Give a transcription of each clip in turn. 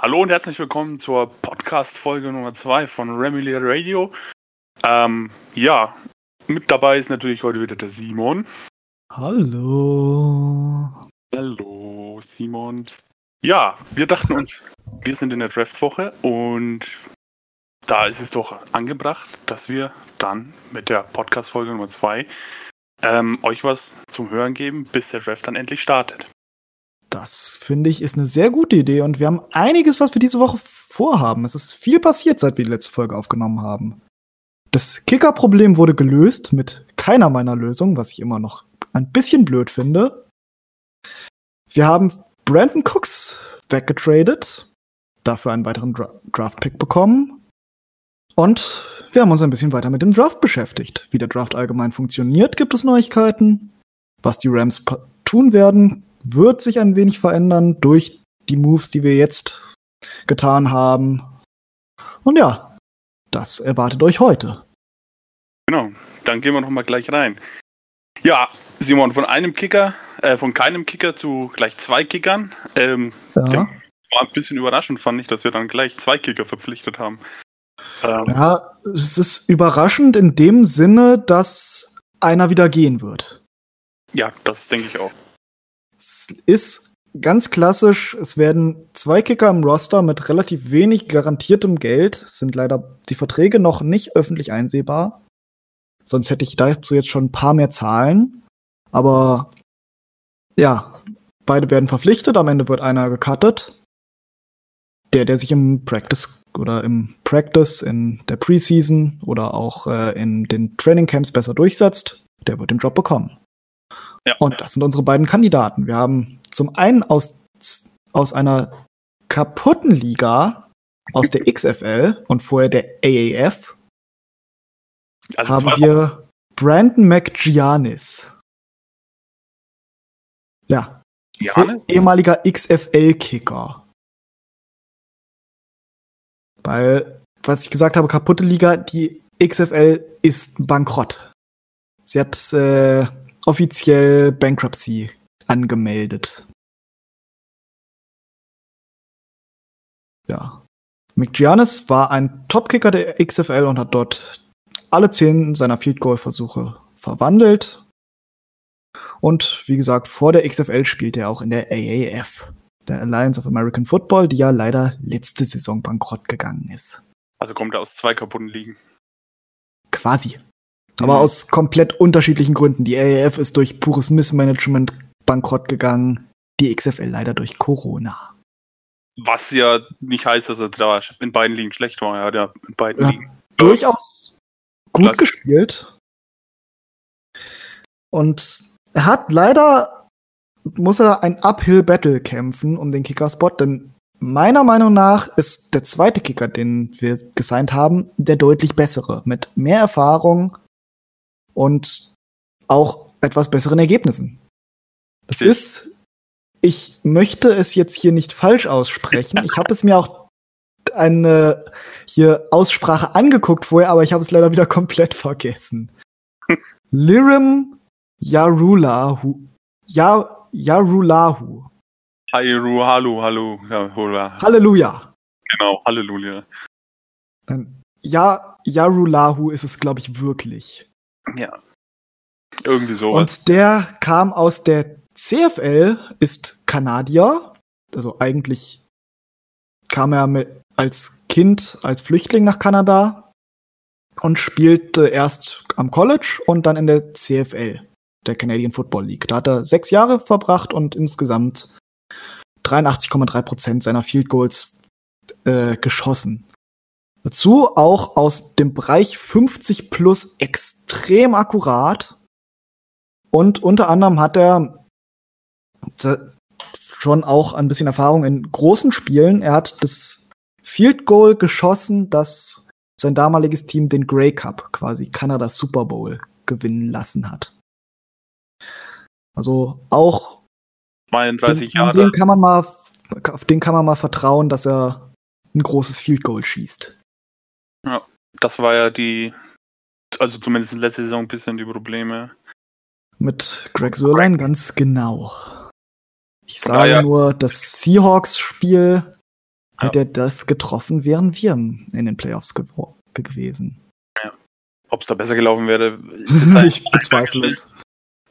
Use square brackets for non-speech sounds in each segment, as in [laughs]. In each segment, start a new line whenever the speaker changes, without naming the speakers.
Hallo und herzlich willkommen zur Podcast-Folge Nummer 2 von Remilia Radio. Ähm, ja, mit dabei ist natürlich heute wieder der Simon.
Hallo.
Hallo, Simon. Ja, wir dachten uns, wir sind in der Draft-Woche und da ist es doch angebracht, dass wir dann mit der Podcast-Folge Nummer 2 ähm, euch was zum Hören geben, bis der Draft dann endlich startet.
Das finde ich ist eine sehr gute Idee und wir haben einiges, was wir diese Woche vorhaben. Es ist viel passiert, seit wir die letzte Folge aufgenommen haben. Das Kicker-Problem wurde gelöst mit keiner meiner Lösungen, was ich immer noch ein bisschen blöd finde. Wir haben Brandon Cooks weggetradet, dafür einen weiteren Dra Draft-Pick bekommen. Und wir haben uns ein bisschen weiter mit dem Draft beschäftigt. Wie der Draft allgemein funktioniert, gibt es Neuigkeiten. Was die Rams tun werden, wird sich ein wenig verändern durch die Moves, die wir jetzt getan haben. Und ja, das erwartet euch heute.
Genau, dann gehen wir noch mal gleich rein. Ja, Simon, von einem Kicker, äh, von keinem Kicker zu gleich zwei Kickern. Ähm, ja. War ein bisschen überraschend, fand ich, dass wir dann gleich zwei Kicker verpflichtet haben.
Ähm, ja, es ist überraschend in dem Sinne, dass einer wieder gehen wird.
Ja, das denke ich auch.
Ist ganz klassisch, es werden zwei Kicker im Roster mit relativ wenig garantiertem Geld. Es sind leider die Verträge noch nicht öffentlich einsehbar. Sonst hätte ich dazu jetzt schon ein paar mehr Zahlen. Aber ja, beide werden verpflichtet. Am Ende wird einer gecuttet. Der, der sich im Practice oder im Practice in der Preseason oder auch äh, in den Training Camps besser durchsetzt, der wird den Job bekommen. Ja. Und das sind unsere beiden Kandidaten. Wir haben zum einen aus, aus einer kaputten Liga, aus der XFL und vorher der AAF, also haben wir Brandon McGiannis. Ja. Ehemaliger XFL-Kicker. Weil, was ich gesagt habe, kaputte Liga, die XFL ist bankrott. Sie hat äh, offiziell Bankruptcy angemeldet. Ja. McGiannis war ein Topkicker der XFL und hat dort alle zehn seiner Field Goal Versuche verwandelt. Und wie gesagt, vor der XFL spielte er auch in der AAF, der Alliance of American Football, die ja leider letzte Saison bankrott gegangen ist.
Also kommt er aus zwei kaputten Ligen.
Quasi. Aber mhm. aus komplett unterschiedlichen Gründen. Die AAF ist durch pures Missmanagement bankrott gegangen. Die XFL leider durch Corona.
Was ja nicht heißt, dass er da in beiden Ligen schlecht war. Er hat ja in beiden ja, Ligen.
Durchaus gut Klasse. gespielt. Und er hat leider, muss er ein Uphill-Battle kämpfen um den Kicker-Spot, denn meiner Meinung nach ist der zweite Kicker, den wir gesigned haben, der deutlich bessere. Mit mehr Erfahrung und auch etwas besseren Ergebnissen. Das ist, ich möchte es jetzt hier nicht falsch aussprechen. [laughs] Ich habe es mir auch eine hier Aussprache angeguckt vorher, aber ich habe es leider wieder komplett vergessen. [laughs] Lirim Yarulahu. Ya, Yarulahu.
Hairu, hallo, hallo, ja, hola.
Halleluja.
Genau, Halleluja.
Ja, Yarulahu ist es, glaube ich, wirklich.
Ja. Irgendwie sowas.
Und der kam aus der CFL, ist Kanadier. Also eigentlich kam er mit, als Kind, als Flüchtling nach Kanada und spielte erst am College und dann in der CFL, der Canadian Football League. Da hat er sechs Jahre verbracht und insgesamt 83,3 Prozent seiner Field Goals äh, geschossen. Dazu auch aus dem Bereich 50 plus extrem akkurat. Und unter anderem hat er schon auch ein bisschen Erfahrung in großen Spielen. Er hat das Field Goal geschossen, das sein damaliges Team den Grey Cup, quasi Kanada Super Bowl, gewinnen lassen hat. Also auch
32 Jahre.
Den kann man mal, auf den kann man mal vertrauen, dass er ein großes Field Goal schießt.
Ja, das war ja die, also zumindest in letzter Saison ein bisschen die Probleme.
Mit Greg Sörlein ganz genau. Ich sage ja, nur, das Seahawks-Spiel Hätte er das getroffen, wären wir in den Playoffs gew gewesen.
Ob es da besser gelaufen wäre, [laughs]
ich bezweifle es.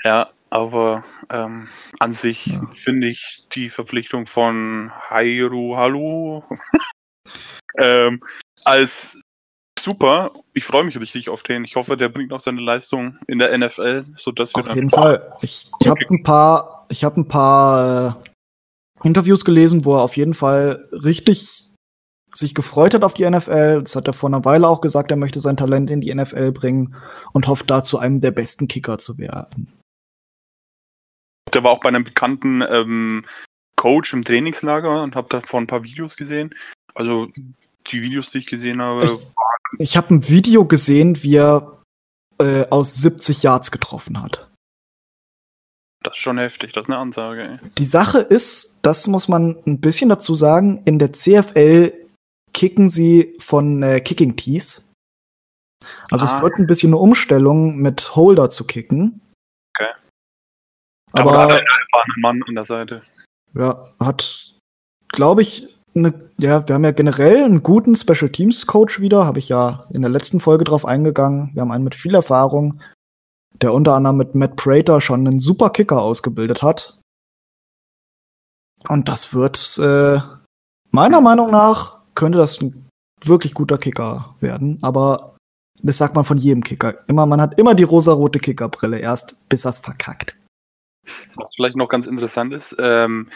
Ja, aber ähm, an sich
Ja.
finde ich die Verpflichtung von Hairu Halu [laughs] ähm, als super. Ich freue mich richtig auf den. Ich hoffe, der bringt auch seine Leistung in der NFL, sodass wir
Auf jeden Fall. Ich, habe ein paar, ich habe ein paar äh, Interviews gelesen, wo er auf jeden Fall richtig sich gefreut hat auf die NFL. Das hat er vor einer Weile auch gesagt, er möchte sein Talent in die NFL bringen und hofft da zu einem der besten Kicker zu werden.
Der war auch bei einem bekannten ähm, Coach im Trainingslager und habe davon ein paar Videos gesehen. Also die Videos, die ich gesehen habe,
Ich, ich habe ein Video gesehen, wie er äh, aus 70 Yards getroffen hat.
das ist schon heftig. Das ist eine Ansage. Ey.
Die Sache ist, das muss man ein bisschen dazu sagen, in der CFL kicken sie von äh, Kicking Tees. Also
Ah.
es wird ein bisschen eine Umstellung mit Holder zu kicken.
Okay. Aber, da hat er
Aber
einen Mann an der Seite.
ja, hat, glaube ich, eine, ja, wir haben ja generell einen guten Special Teams Coach wieder, habe ich ja in der letzten Folge drauf eingegangen. Wir haben einen mit viel Erfahrung, der unter anderem mit Matt Prater schon einen super Kicker ausgebildet hat. Und das wird äh, meiner Meinung nach könnte das ein wirklich guter Kicker werden, aber das sagt man von jedem Kicker. Immer, man hat immer die rosarote Kickerbrille erst, bis er's verkackt.
Was vielleicht noch ganz interessant ist, ähm,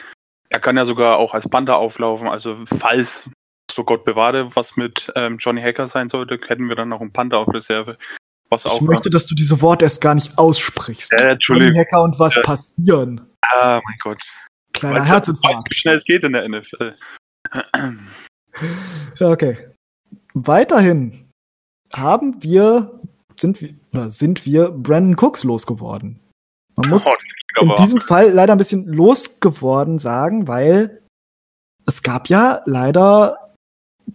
er kann ja sogar auch als Panther auflaufen. Also falls, so Gott bewahre, was mit ähm, Johnny Hacker sein sollte, hätten wir dann noch einen Panther auf Reserve. Was
Ich
auch
möchte, dass du diese Worte erst gar nicht aussprichst.
Äh,
Johnny. Hacker und was
Ja.
passieren.
Ah, mein Gott.
Kleiner
du,
Herzinfarkt.
wie schnell es geht in der NFL. [clears throat]
Ja, okay. Weiterhin haben wir, sind wir, oder sind wir Brandon Cooks losgeworden. Man muss
Oh,
in diesem Fall leider ein bisschen losgeworden sagen, weil es gab ja leider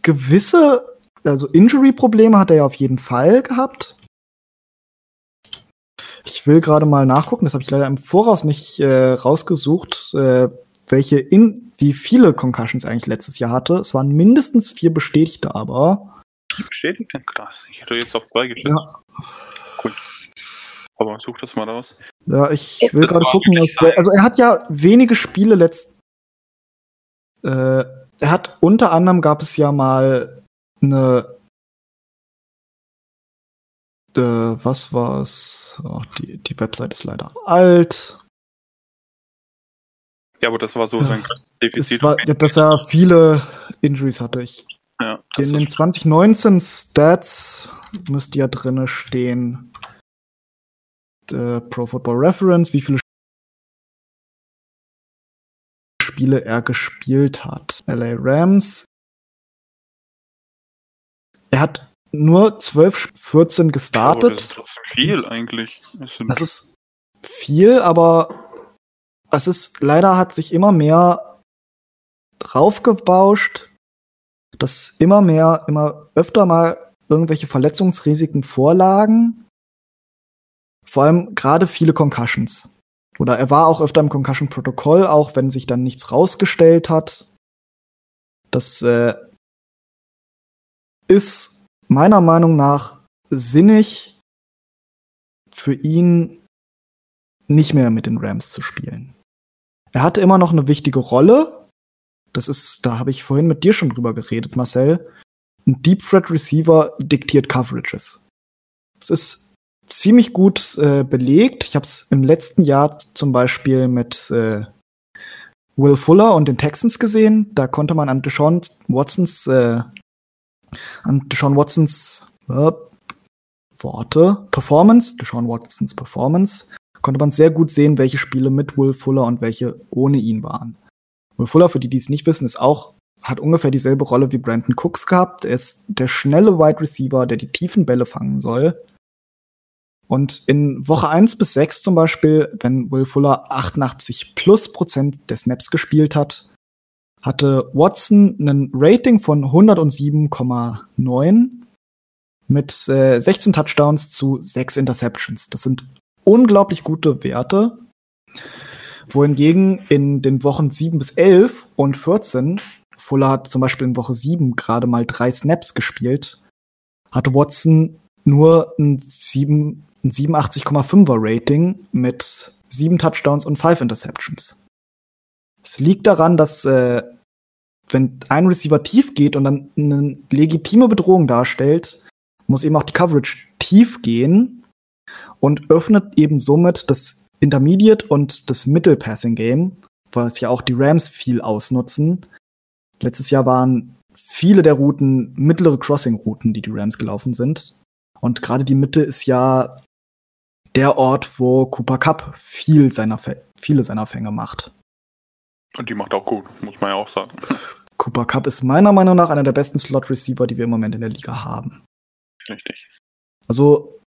gewisse, also Injury-Probleme hat er ja auf jeden Fall gehabt. Ich will gerade mal nachgucken, das habe ich leider im Voraus nicht äh, rausgesucht, äh, welche in, wie viele Concussions er eigentlich letztes Jahr hatte. Es waren mindestens vier bestätigte, aber
bestätigt denn krass. Ich hätte jetzt auf zwei geschätzt.
Ja.
Cool. Aber such das mal raus.
Ja, ich will gerade gucken. Was, also er hat ja wenige Spiele letzt. Äh, er hat unter anderem gab es ja mal eine. Äh, was war's? Oh, die, die Website ist leider alt.
Ja, aber das war so
Ja.
sein größtes
Das
Defizit.
war, ja, dass er viele Injuries hatte. Ich,
ja,
in den
ist,
2019 Stats müsste ja drinne stehen. Äh, Pro Football Reference, wie viele Spiele er gespielt hat. LA Rams. Er hat nur 12, 14
aber
gestartet.
das ist trotzdem viel eigentlich. Das
ist viel, aber es ist leider hat sich immer mehr draufgebauscht, dass immer mehr, immer öfter mal irgendwelche Verletzungsrisiken vorlagen. Vor allem gerade viele Concussions. Oder er war auch öfter im Concussion-Protokoll, auch wenn sich dann nichts rausgestellt hat. Das äh, ist meiner Meinung nach sinnig für ihn nicht mehr mit den Rams zu spielen. Er hatte immer noch eine wichtige Rolle. Das ist, da habe ich vorhin mit dir schon drüber geredet, Marcel. Ein Deep Threat Receiver diktiert Coverages. Es ist ziemlich gut äh, belegt. Ich habe es im letzten Jahr zum Beispiel mit äh, Will Fuller und den Texans gesehen. Da konnte man an Deshaun Watsons, äh, an Deshaun Watsons äh, Worte, Performance, Deshaun Watsons Performance, konnte man sehr gut sehen, welche Spiele mit Will Fuller und welche ohne ihn waren. Will Fuller, für die, die es nicht wissen, ist auch, hat ungefähr dieselbe Rolle wie Brandon Cooks gehabt. Er ist der schnelle Wide Receiver, der die tiefen Bälle fangen soll. Und in Woche 1 bis 6 zum Beispiel, wenn Will Fuller 88 plus Prozent der Snaps gespielt hat, hatte Watson ein Rating von 107,9 mit äh, 16 Touchdowns zu 6 Interceptions. Das sind unglaublich gute Werte. Wohingegen in den Wochen 7 bis 11 und 14 Fuller hat zum Beispiel in Woche 7 gerade mal drei Snaps gespielt, hatte Watson nur ein, 7, ein 87,5er Rating mit sieben Touchdowns und five Interceptions. Es liegt daran, dass äh, wenn ein Receiver tief geht und dann eine legitime Bedrohung darstellt, muss eben auch die Coverage tief gehen und öffnet eben somit das Intermediate und das Middle Passing Game, was ja auch die Rams viel ausnutzen. Letztes Jahr waren viele der Routen mittlere Crossing-Routen, die die Rams gelaufen sind. Und gerade die Mitte ist ja der Ort, wo Cooper Cup viel seiner, viele seiner Fänge macht.
Und die macht auch gut, muss man ja auch sagen. [laughs]
Cooper Cup ist meiner Meinung nach einer der besten Slot-Receiver, die wir im Moment in der Liga haben.
Richtig.
Also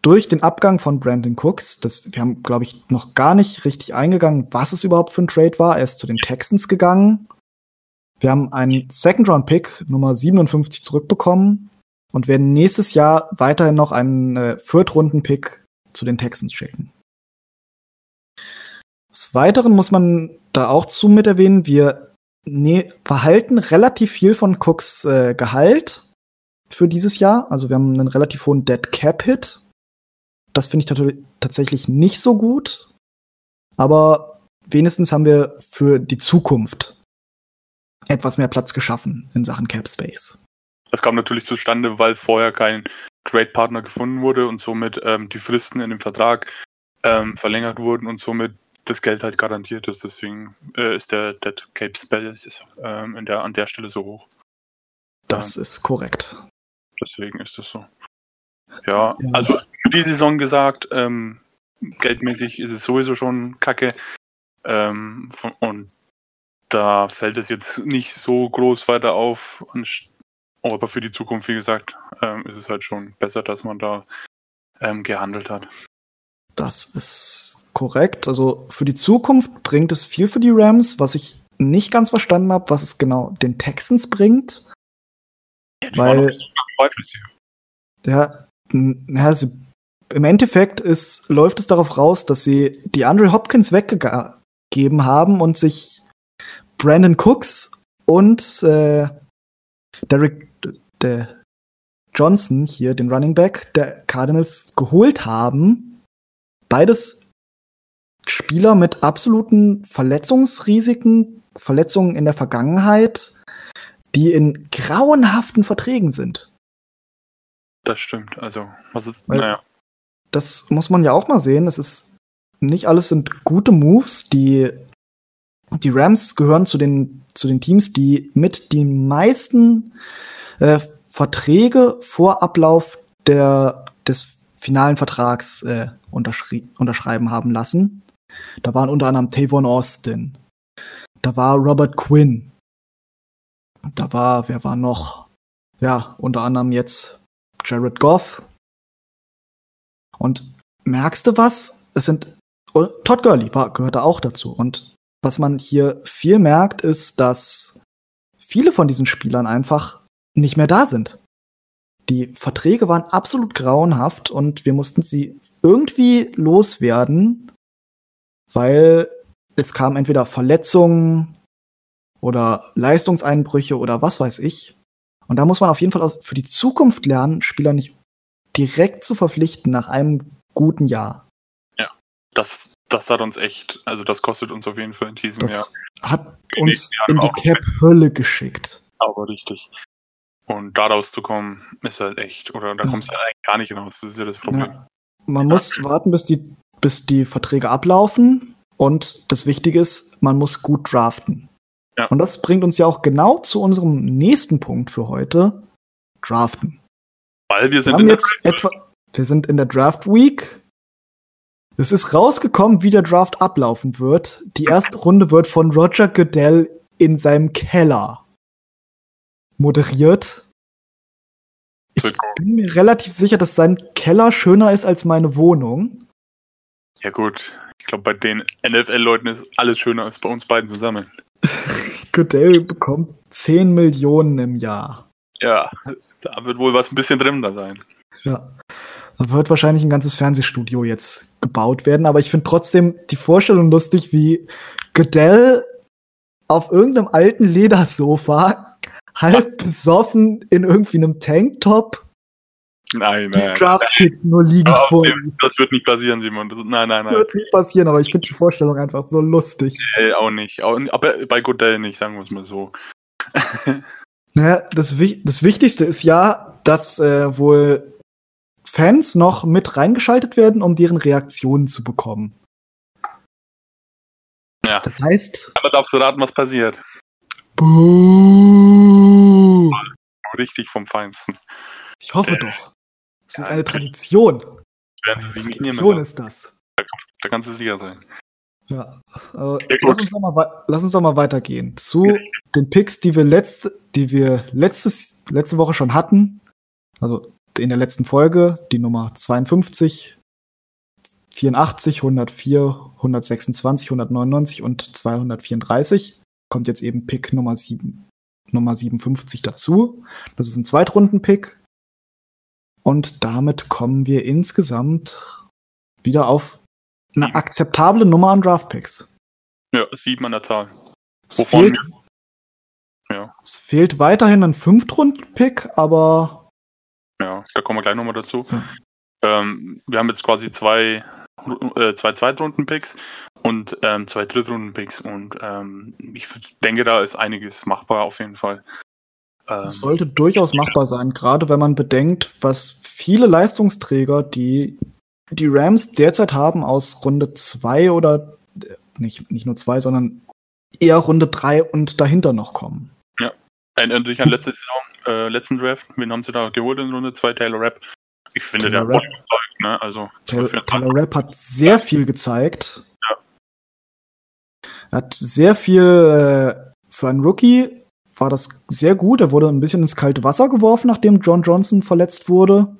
durch den Abgang von Brandon Cooks, das, wir haben, glaube ich, noch gar nicht richtig eingegangen, was es überhaupt für ein Trade war. Er ist zu den Texans gegangen. Wir haben einen Second-Round-Pick Nummer 57 zurückbekommen und werden nächstes Jahr weiterhin noch einen äh, Viertrunden-Pick zu den Texans schicken. Des Weiteren muss man da auch zu mit erwähnen, wir ne behalten relativ viel von Cooks äh, Gehalt für dieses Jahr. Also wir haben einen relativ hohen Dead Cap Hit. Das finde ich tatsächlich nicht so gut. Aber wenigstens haben wir für die Zukunft etwas mehr Platz geschaffen in Sachen Cap Space.
Das kam natürlich zustande, weil vorher kein Trade-Partner gefunden wurde und somit ähm, die Fristen in dem Vertrag ähm, verlängert wurden und somit das Geld halt garantiert ist. Deswegen äh, ist der Dead Cape Spell ähm, in der, an der Stelle so hoch.
Das ist korrekt.
Deswegen ist das so. Ja, ja. also für die Saison gesagt, ähm, geldmäßig ist es sowieso schon kacke. Ähm, von, und da fällt es jetzt nicht so groß weiter auf. Aber für die Zukunft, wie gesagt, ähm, ist es halt schon besser, dass man da ähm, gehandelt hat.
Das ist korrekt. Also für die Zukunft bringt es viel für die Rams, was ich nicht ganz verstanden habe, was es genau den Texans bringt. Ja, weil ja, ja sie, im Endeffekt ist, läuft es darauf raus, dass sie die Andre Hopkins weggegeben haben und sich Brandon Cooks und äh, Derek der Johnson hier, den Running Back der Cardinals, geholt haben. Beides Spieler mit absoluten Verletzungsrisiken, Verletzungen in der Vergangenheit, die in grauenhaften Verträgen sind.
Das stimmt. Also, was ist,
Weil naja. Das muss man ja auch mal sehen. Es ist nicht alles sind gute Moves. Die, die Rams gehören zu den, zu den Teams, die mit den meisten äh, Verträge vor Ablauf der, des finalen Vertrags äh, unterschreiben haben lassen. Da waren unter anderem Tavon Austin. Da war Robert Quinn. Da war, wer war noch? Ja, unter anderem jetzt Jared Goff. Und merkst du was? Es sind oh, Todd Gurley war, gehört da auch dazu. Und was man hier viel merkt, ist, dass viele von diesen Spielern einfach nicht mehr da sind. Die Verträge waren absolut grauenhaft und wir mussten sie irgendwie loswerden, weil es kam entweder Verletzungen oder Leistungseinbrüche oder was weiß ich. Und da muss man auf jeden Fall für die Zukunft lernen, Spieler nicht direkt zu verpflichten nach einem guten Jahr.
Ja, das, das hat uns echt, also das kostet uns auf jeden Fall in diesem
das
Jahr.
Hat uns in die Cap-Hölle geschickt.
Aber richtig. Und daraus zu kommen, ist halt echt, oder da kommst du ja eigentlich gar nicht raus. Das ist ja das Problem. Ja.
Man muss warten, bis die, bis die Verträge ablaufen. Und das Wichtige ist, man muss gut draften. Ja. Und das bringt uns ja auch genau zu unserem nächsten Punkt für heute: Draften.
Weil wir sind
wir in der jetzt etwa, wir sind in der Draft Week. Es ist rausgekommen, wie der Draft ablaufen wird. Die erste Runde wird von Roger Goodell in seinem Keller moderiert. Ich bin mir relativ sicher, dass sein Keller schöner ist als meine Wohnung.
Ja gut, ich glaube, bei den NFL-Leuten ist alles schöner als bei uns beiden zusammen. [laughs]
Goodell bekommt 10 Millionen im Jahr.
Ja, da wird wohl was ein bisschen drin da sein.
Ja. Da wird wahrscheinlich ein ganzes Fernsehstudio jetzt gebaut werden, aber ich finde trotzdem die Vorstellung lustig, wie Goodell auf irgendeinem alten Ledersofa, halb besoffen in irgendwie einem Tanktop,
Nein,
die
nein.
Draft-Picks nur
auf,
vor ihm.
Das wird nicht passieren, Simon. Das, nein, nein,
Das
nein.
wird nicht passieren, aber ich finde die Vorstellung einfach so lustig.
Äh, auch nicht. Aber bei Godell nicht, sagen wir es mal so. [laughs]
Naja, das, das Wichtigste ist ja, dass äh, wohl Fans noch mit reingeschaltet werden, um deren Reaktionen zu bekommen.
Ja.
Das heißt,
Aber darfst du raten, was passiert?
Buh.
Richtig vom Feinsten.
Ich hoffe
Äh,
doch. Ist
ja,
eine
natürlich.
Tradition.
Werden sie sich nicht nehmen
Tradition ist das.
Da kannst du sicher sein.
Ja. Äh,
Ja,
lass, uns doch mal, lass uns doch mal weitergehen zu den Picks, die wir letzte, die wir letztes, letzte Woche schon hatten. Also in der letzten Folge, die Nummer 52, 84, 104, 126, 199 und 234. Kommt jetzt eben Pick Nummer 7, Nummer 57 dazu. Das ist ein Zweitrunden-Pick. Und damit kommen wir insgesamt wieder auf eine akzeptable Nummer an Draft-Picks.
Ja, sieben an der Zahl.
Es
Wovon
fehlt,
Ja,
es fehlt weiterhin ein Fünftrunden-Pick, aber
ja, da kommen wir gleich nochmal dazu.
Ja.
Ähm, wir haben jetzt quasi zwei, äh, zwei Zweitrunden-Picks und ähm, zwei Drittrunden-Picks und ähm, ich denke, da ist einiges machbar auf jeden Fall. Ähm,
sollte durchaus machbar sein, gerade wenn man bedenkt, was viele Leistungsträger, die die Rams derzeit haben, aus Runde 2 oder äh, nicht, nicht nur 2, sondern eher Runde 3 und dahinter noch kommen.
Erinnert dich an letzte Saison, äh, letzten Draft. Wen haben sie da geholt in Runde 2? Taylor Rapp. Ich finde,
Taylor
der hat
Rapp.
überzeugt, ne? Also,
Taylor,
24.
Taylor Rapp hat sehr viel gezeigt. Er hat sehr viel äh, für einen Rookie war das sehr gut. Er wurde ein bisschen ins kalte Wasser geworfen, nachdem John Johnson verletzt wurde.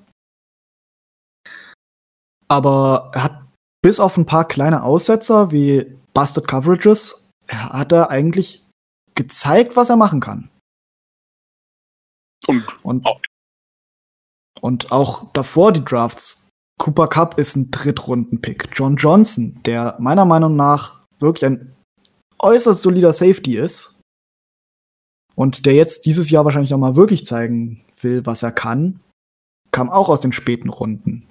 Aber er hat bis auf ein paar kleine Aussetzer wie Busted Coverages, er hat er eigentlich gezeigt, was er machen kann.
Und
Und, und auch davor die Drafts. Cooper Cup ist ein Drittrunden-Pick. John Johnson, der meiner Meinung nach wirklich ein äußerst solider Safety ist und der jetzt dieses Jahr wahrscheinlich noch mal wirklich zeigen will, was er kann, kam auch aus den späten Runden.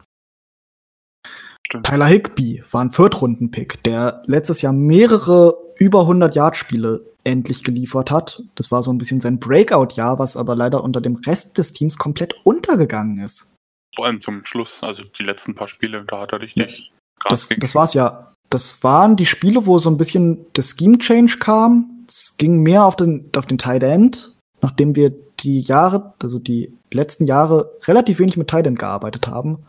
Stimmt.
Tyler Higby war ein Viertrunden-Pick, der letztes Jahr mehrere über 100 Yard-Spiele endlich geliefert hat. Das war so ein bisschen sein Breakout-Jahr, was aber leider unter dem Rest des Teams komplett untergegangen ist.
vor allem zum Schluss, also die letzten paar Spiele, da hat er richtig Gas
Das,
gegeben.
das war's ja. Das waren die Spiele, wo so ein bisschen der Scheme-Change kam. Es ging mehr auf den, auf den Tight End, nachdem wir die Jahre, also die letzten Jahre relativ wenig mit Tight End gearbeitet haben,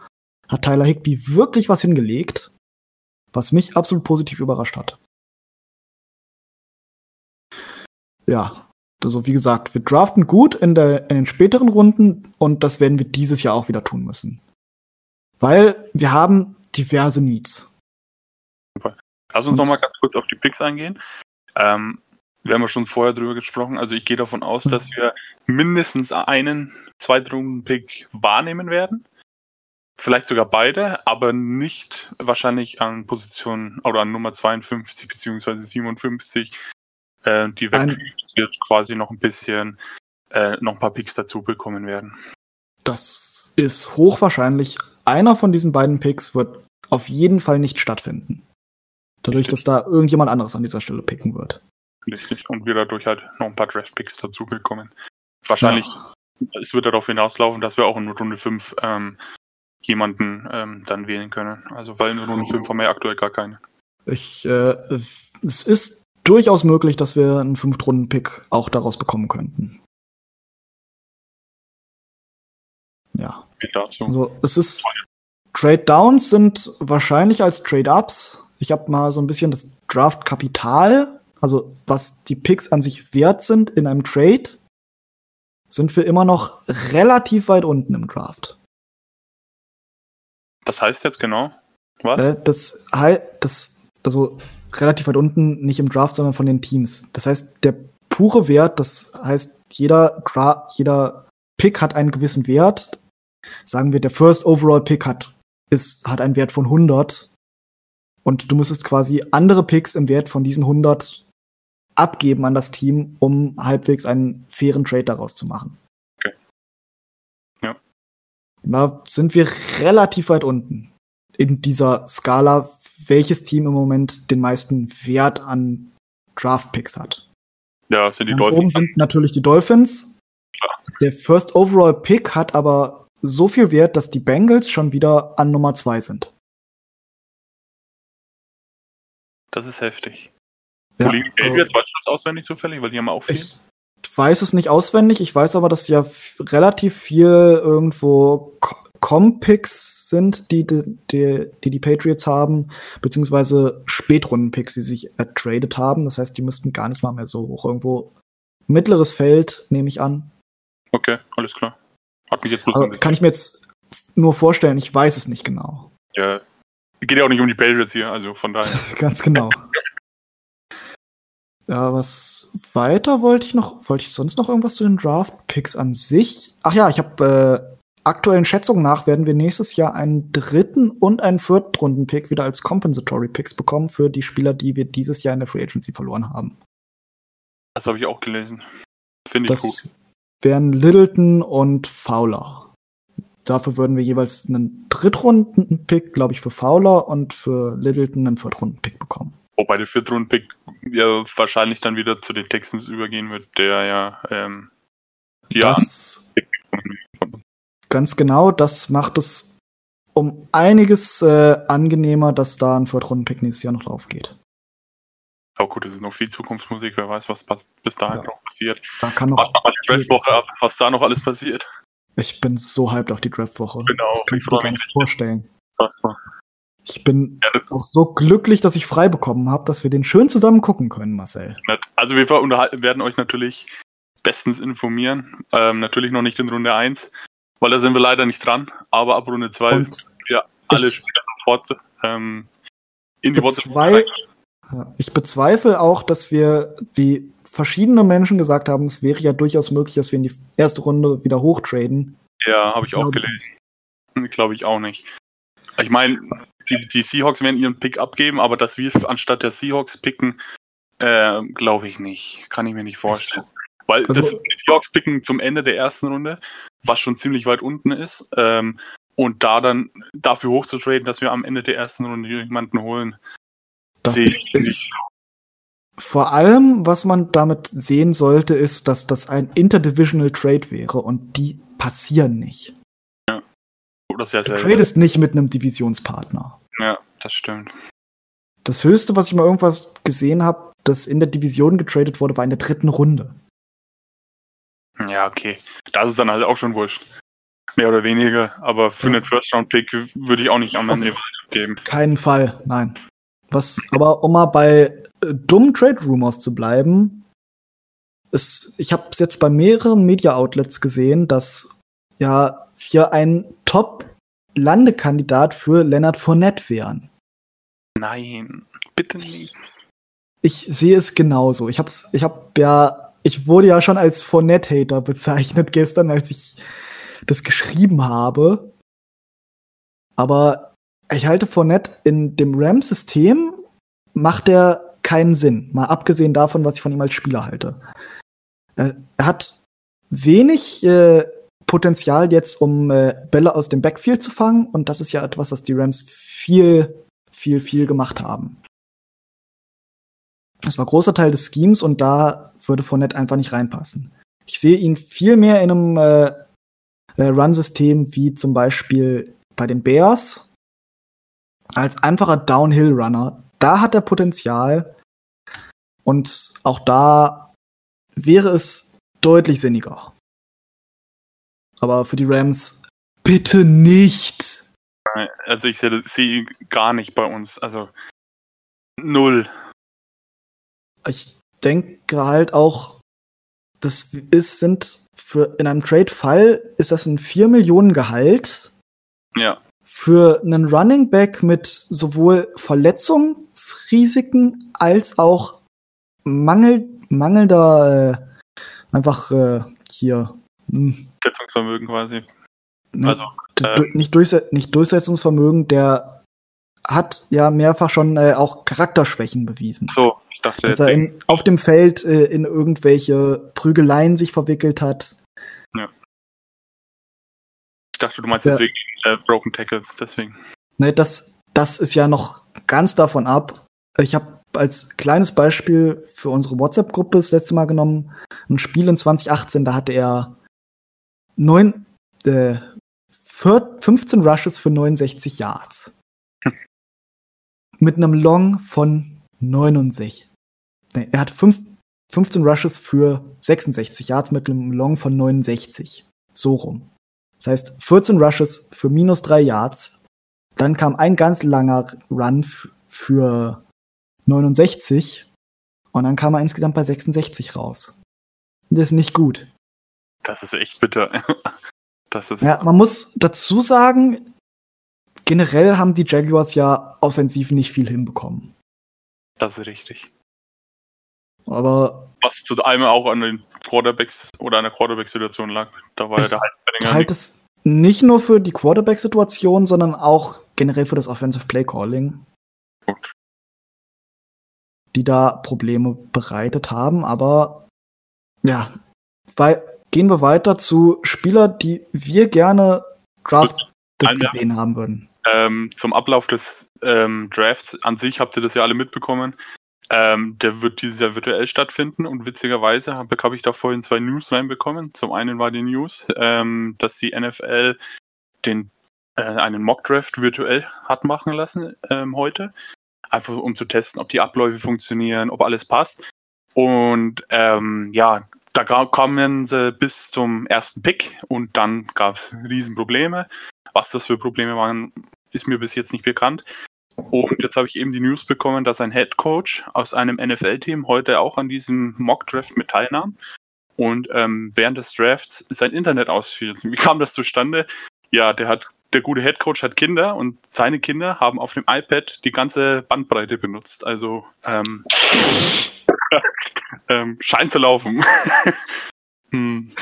hat Tyler Higby wirklich was hingelegt, was mich absolut positiv überrascht hat. Ja, also wie gesagt, wir draften gut in, der, in den späteren Runden und das werden wir dieses Jahr auch wieder tun müssen. Weil wir haben diverse Needs.
Lass uns
Und-
noch mal ganz kurz auf die Picks eingehen. Ähm, wir haben ja schon vorher drüber gesprochen. Also ich gehe davon aus, dass wir mindestens einen Zweitrunden-Pick wahrnehmen werden. Vielleicht sogar beide, aber nicht wahrscheinlich an Position oder an Nummer 52 beziehungsweise 57, äh, die. Es wird quasi noch ein bisschen, äh, noch ein paar Picks dazu bekommen werden.
Das ist hochwahrscheinlich. Einer von diesen beiden Picks wird auf jeden Fall nicht stattfinden. Dadurch,
Richtig.
dass da irgendjemand anderes an dieser Stelle picken wird.
Richtig. Und wir dadurch halt noch ein paar Draft-Picks dazu bekommen. Wahrscheinlich
Ja.
es wird darauf hinauslaufen, dass wir auch in Runde 5 ähm, jemanden ähm, dann wählen können. Also weil in Runde 5 haben wir aktuell gar keine.
Ich, äh, es ist durchaus möglich, dass wir einen Fünftrunden-Pick auch daraus bekommen könnten. Ja.
Dazu.
Also es ist Trade Downs sind wahrscheinlich als Trade Ups. Ich habe mal so ein bisschen das Draft Kapital, also was die Picks an sich wert sind in einem Trade, sind wir immer noch relativ weit unten im Draft.
Das heißt jetzt genau, was?
Äh, das das also relativ weit unten nicht im Draft, sondern von den Teams. Das heißt, der pure Wert, das heißt, jeder Dra jeder Pick hat einen gewissen Wert. Sagen wir, der First Overall Pick hat ist hat einen Wert von 100 und du müsstest quasi andere Picks im Wert von diesen 100 abgeben an das Team, um halbwegs einen fairen Trade daraus zu machen.
Okay. Ja.
Da sind wir relativ weit unten in dieser Skala, welches Team im Moment den meisten Wert an Draft-Picks hat.
Ja, sind die
Ganz
Dolphins.
Oben sind natürlich die Dolphins.
Klar.
Der First Overall Pick hat aber so viel Wert, dass die Bengals schon wieder an Nummer zwei sind.
Das ist heftig.
Ja,
Wo liegen die
äh,
Patriots? Weißt du das auswendig zufällig? Weil die haben auch viel.
Ich weiß es nicht auswendig. Ich weiß aber, dass ja relativ viel irgendwo Co- Com-Picks sind, die die, die die die Patriots haben, beziehungsweise Spätrunden-Picks, die sich ertradet haben. Das heißt, die müssten gar nicht mal mehr so hoch. Irgendwo mittleres Feld, nehme ich an.
Okay, alles klar. Hat mich jetzt bloß
Aber kann ich mir jetzt nur vorstellen, ich weiß es nicht genau.
ja. Geht ja auch nicht um die Patriots hier, also von daher. [laughs]
Ganz genau. Ja, was weiter wollte ich noch? Wollte ich sonst noch irgendwas zu den Draft-Picks an sich? Ach ja, ich habe äh, aktuellen Schätzungen nach werden wir nächstes Jahr einen dritten und einen Viertrunden-Pick wieder als Compensatory Picks bekommen für die Spieler, die wir dieses Jahr in der Free Agency verloren haben.
Das habe ich auch gelesen. Finde ich
Das
gut.
wären Littleton und Fowler. Dafür würden wir jeweils einen Drittrunden-Pick, glaube ich, für Fowler und für Littleton einen Viertrunden-Pick bekommen.
Wobei der Viertrunden-Pick ja wahrscheinlich dann wieder zu den Texans übergehen wird, der ja ähm, die ja
Das
an-
Ganz genau, das macht es um einiges äh, angenehmer, dass da ein Viertrunden-Pick nächstes Jahr noch drauf geht.
Oh gut, das ist noch viel Zukunftsmusik, wer weiß, was bis dahin
Ja.
noch passiert.
Da kann noch.
Warte mal die Draftwoche ab, was da noch alles passiert.
Ich bin so hyped auf die Draftwoche.
Genau,
das kannst du dir gar nicht vorstellen.
War.
Ich bin
Ja,
auch so glücklich, dass ich frei bekommen habe, dass wir den schön zusammen gucken können, Marcel.
also wir werden euch natürlich bestens informieren. Ähm, natürlich noch nicht in Runde 1, weil da sind wir leider nicht dran. Aber ab Runde 2
Und
alle Spieler sofort ähm, in die WhatsApp
ja, ich bezweifle auch, dass wir, wie verschiedene Menschen gesagt haben, es wäre ja durchaus möglich, dass wir in die erste Runde wieder hochtraden.
Ja, habe ich auch gelesen. Glaube ich auch nicht. Ich meine, die, die Seahawks werden ihren Pick abgeben, aber dass wir anstatt der Seahawks picken, äh, glaube ich nicht. Kann ich mir nicht vorstellen. Weil
Also-
das, die Seahawks picken zum Ende der ersten Runde, was schon ziemlich weit unten ist. Ähm, und da dann dafür hochzutraden, dass wir am Ende der ersten Runde jemanden holen,
Das ist. Vor allem, was man damit sehen sollte, ist, dass das ein Interdivisional Trade wäre und die passieren nicht.
Oder sehr
Du
selten.
tradest nicht mit einem Divisionspartner.
Ja, das stimmt.
Das höchste, was ich mal irgendwas gesehen habe, das in der Division getradet wurde, war in der dritten Runde.
Ja, okay. Das ist dann halt auch schon wurscht. Mehr oder weniger. Aber für
Ja.
einen First-Round-Pick würde ich auch nicht am Ende geben.
Keinen Fall, nein. Was, aber um mal bei äh, dummen Trade Rumors zu bleiben, ist, ich habe es jetzt bei mehreren Media Outlets gesehen, dass ja wir ein Top-Landekandidat für Leonard Fournette wären.
Nein, bitte nicht.
Ich sehe es genauso. Ich habe ich hab ja, ich wurde ja schon als Fournette-Hater bezeichnet gestern, als ich das geschrieben habe. Aber ich halte Fournette in dem Rams-System macht er keinen Sinn. Mal abgesehen davon, was ich von ihm als Spieler halte. Er, er hat wenig äh, Potenzial jetzt, um äh, Bälle aus dem Backfield zu fangen. Und das ist ja etwas, was die Rams viel, viel, viel gemacht haben. Das war großer Teil des Schemes und da würde Fournette einfach nicht reinpassen. Ich sehe ihn viel mehr in einem äh, äh, Run-System wie zum Beispiel bei den Bears als einfacher Downhill-Runner. Da hat er Potenzial und auch da wäre es deutlich sinniger. Aber für die Rams bitte nicht.
Also ich sehe ihn gar nicht bei uns. Also null.
ich denke halt auch, das ist, sind für in einem Trade-Fall ist das ein 4 Millionen Gehalt
Ja,
für einen Running Back mit sowohl Verletzungsrisiken als auch Mangel, mangelnder äh, einfach äh, hier hm,
Schätzungsvermögen quasi. Also, äh,
nicht, Durchse nicht Durchsetzungsvermögen, der hat ja mehrfach schon äh, auch Charakterschwächen bewiesen.
So, Dachte,
Dass er in, auf dem Feld äh, in irgendwelche Prügeleien sich verwickelt hat.
Ich dachte, du meinst
Ja.
deswegen äh, Broken Tackles, deswegen.
Ne, das, das ist ja noch ganz davon ab. Ich habe als kleines Beispiel für unsere WhatsApp-Gruppe das letzte Mal genommen, ein Spiel in 2018, da hatte er neun, äh, vier- 15 Rushes für 69 Yards. Mit einem Long von 69. Nee, er hat fünf, 15 Rushes für 66 Yards mit einem Long von 69. So rum. Das heißt, 14 Rushes für minus 3 Yards. Dann kam ein ganz langer Run für 69 und dann kam er insgesamt bei 66 raus. Das ist nicht gut.
Das ist echt bitter. [laughs] Das ist.
Ja, man muss dazu sagen, generell haben die Jaguars ja offensiv nicht viel hinbekommen.
Das ist richtig.
Aber
Was zu einem auch an den Quarterbacks oder an der Quarterback-Situation lag. Da war ja
Ich
der Halbverlänger
halt es nicht nur für die Quarterback-Situation, sondern auch generell für das Offensive Play Calling,
gut.
die da Probleme bereitet haben. Aber ja, weil, gehen wir weiter zu Spielern, die wir gerne drafted
Alter.
gesehen haben würden.
Ähm, zum Ablauf des ähm, Drafts an sich habt ihr das ja alle mitbekommen. Ähm, der wird dieses Jahr virtuell stattfinden und witzigerweise habe hab ich da vorhin zwei News reinbekommen. Zum einen war die News, ähm, dass die NFL den, äh, einen Mock-Draft virtuell hat machen lassen ähm, heute. Einfach um zu testen, ob die Abläufe funktionieren, ob alles passt. Und ähm, ja, da kamen sie bis zum ersten Pick und dann gab es Riesenprobleme. Was das für Probleme waren, ist mir bis jetzt nicht bekannt. Und jetzt habe ich eben die News bekommen, dass ein Head Coach aus einem NFL-Team heute auch an diesem Mock-Draft mit teilnahm und ähm, während des Drafts sein Internet ausfiel. Wie kam das zustande? Ja, der hat der gute Head Coach hat Kinder und seine Kinder haben auf dem iPad die ganze Bandbreite benutzt. Also ähm, [laughs] ähm, scheint zu laufen. [laughs] hm.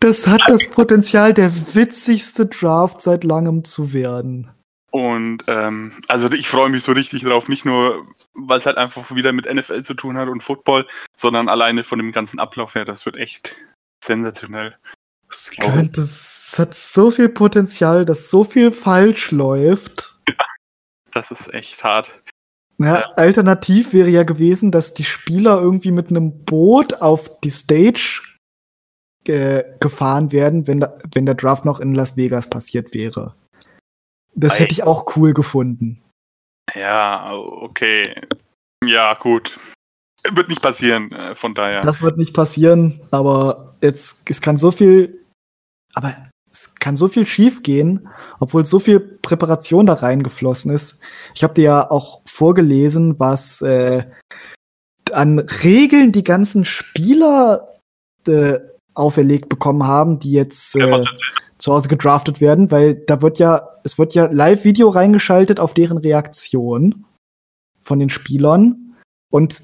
Das hat das Potenzial, der witzigste Draft seit langem zu werden.
Und ähm, also ich freue mich so richtig drauf, nicht nur, weil es halt einfach wieder mit NFL zu tun hat und Football, sondern alleine von dem ganzen Ablauf her, das wird echt sensationell.
Es,
glaube-
könnte, es hat so viel Potenzial, dass so viel falsch läuft. [laughs]
Das ist echt hart.
Ja, alternativ wäre ja gewesen, dass die Spieler irgendwie mit einem Boot auf die Stage äh, gefahren werden, wenn, da, wenn der Draft noch in Las Vegas passiert wäre. Das hätte ich auch cool gefunden.
Ja, okay. Ja, gut. Wird nicht passieren, äh, von daher.
Das wird nicht passieren, aber jetzt, es kann so viel, aber es kann so viel schief gehen, obwohl so viel Präparation da reingeflossen ist. Ich habe dir ja auch vorgelesen, was äh, an Regeln die ganzen Spieler äh, auferlegt bekommen haben, die jetzt
Ja,
äh,
was
zu Hause gedraftet werden, weil da wird ja, es wird ja Live-Video reingeschaltet auf deren Reaktion von den Spielern und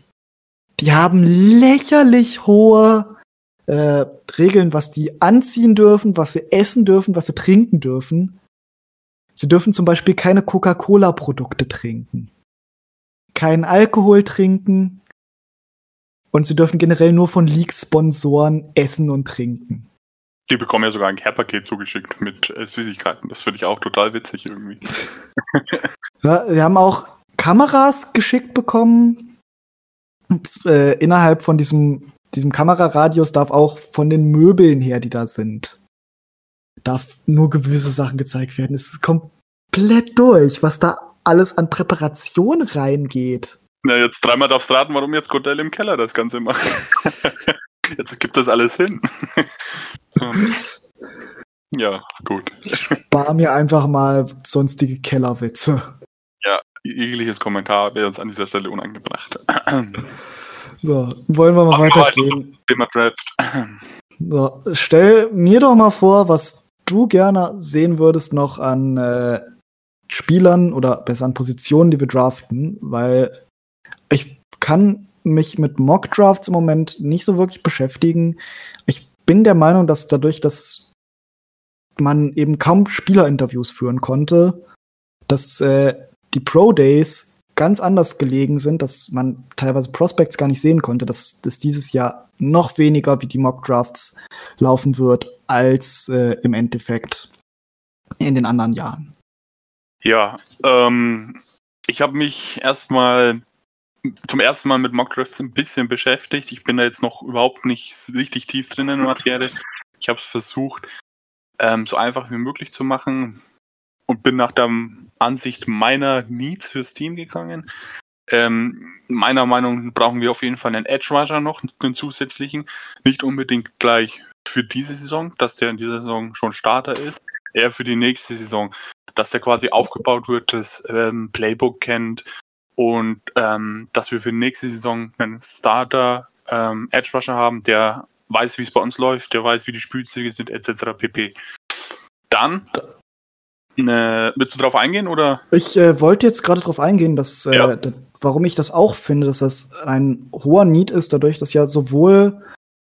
die haben lächerlich hohe äh, Regeln, was die anziehen dürfen, was sie essen dürfen, was sie trinken dürfen. Sie dürfen zum Beispiel keine Coca-Cola-Produkte trinken, keinen Alkohol trinken und sie dürfen generell nur von League-Sponsoren essen und trinken.
Die bekommen ja sogar ein Care-Paket zugeschickt mit äh, Süßigkeiten. Das finde ich auch total witzig irgendwie. [laughs]
Ja, wir haben auch Kameras geschickt bekommen. Und, äh, innerhalb von diesem, diesem Kameraradius darf auch von den Möbeln her, die da sind, darf nur gewisse Sachen gezeigt werden. Es ist komplett durch, was da alles an Präparation reingeht.
Na, jetzt dreimal darfst du raten, warum jetzt Godell im Keller das Ganze macht. [laughs] jetzt gibt das alles hin. [laughs] Ähm, ja, gut.
Spar mir einfach mal sonstige Kellerwitze.
Jegliches Kommentar wäre uns an dieser Stelle unangebracht. [clears throat]
So, wollen wir mal
Machen
weitergehen.
Thema Draft.
So, stell mir doch mal vor, was du gerne sehen würdest noch an äh, Spielern oder besser an Positionen, die wir draften, weil ich kann mich mit Mock Drafts im Moment nicht so wirklich beschäftigen. Ich bin der Meinung, dass dadurch, dass man eben kaum Spielerinterviews führen konnte, dass äh, die Pro Days ganz anders gelegen sind, dass man teilweise Prospects gar nicht sehen konnte, dass das dieses Jahr noch weniger wie die Mock Drafts laufen wird als äh, im Endeffekt in den anderen Jahren.
Ja, ähm, ich habe mich erstmal zum ersten Mal mit Mock Drafts ein bisschen beschäftigt. Ich bin da jetzt noch überhaupt nicht richtig tief drin in der Materie. Ich habe es versucht, ähm, so einfach wie möglich zu machen und bin nach der Ansicht meiner Needs fürs Team gegangen. Ähm, meiner Meinung nach brauchen wir auf jeden Fall einen Edge Rusher noch, einen zusätzlichen. Nicht unbedingt gleich für diese Saison, dass der in dieser Saison schon Starter ist, eher für die nächste Saison, dass der quasi aufgebaut wird, das ähm, Playbook kennt und ähm, dass wir für die nächste Saison einen Starter ähm, Edge Rusher haben, der weiß, wie es bei uns läuft, der weiß, wie die Spielzüge sind, etc. pp. Dann Ne, willst du darauf eingehen oder?
Ich äh, wollte jetzt gerade darauf eingehen, dass äh, ja. warum ich das auch finde, dass das ein hoher Need ist, dadurch, dass ja sowohl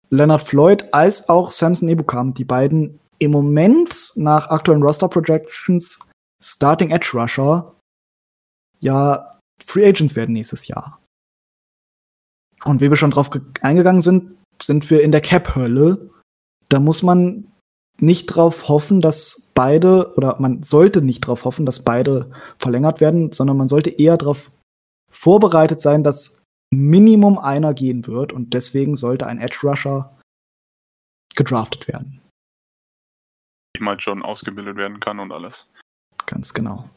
Leonard Floyd als auch Samson Ebukam, die beiden im Moment nach aktuellen Roster Projections Starting Edge Rusher ja Free Agents werden nächstes Jahr. Und wie wir schon drauf eingegangen sind, sind wir in der Cap-Hölle. Da muss man nicht drauf hoffen, dass beide, oder man sollte nicht drauf hoffen, dass beide verlängert werden, sondern man sollte eher darauf vorbereitet sein, dass Minimum einer gehen wird und deswegen sollte ein Edge Rusher gedraftet werden.
Ich meine schon ausgebildet werden kann und alles.
Ganz genau.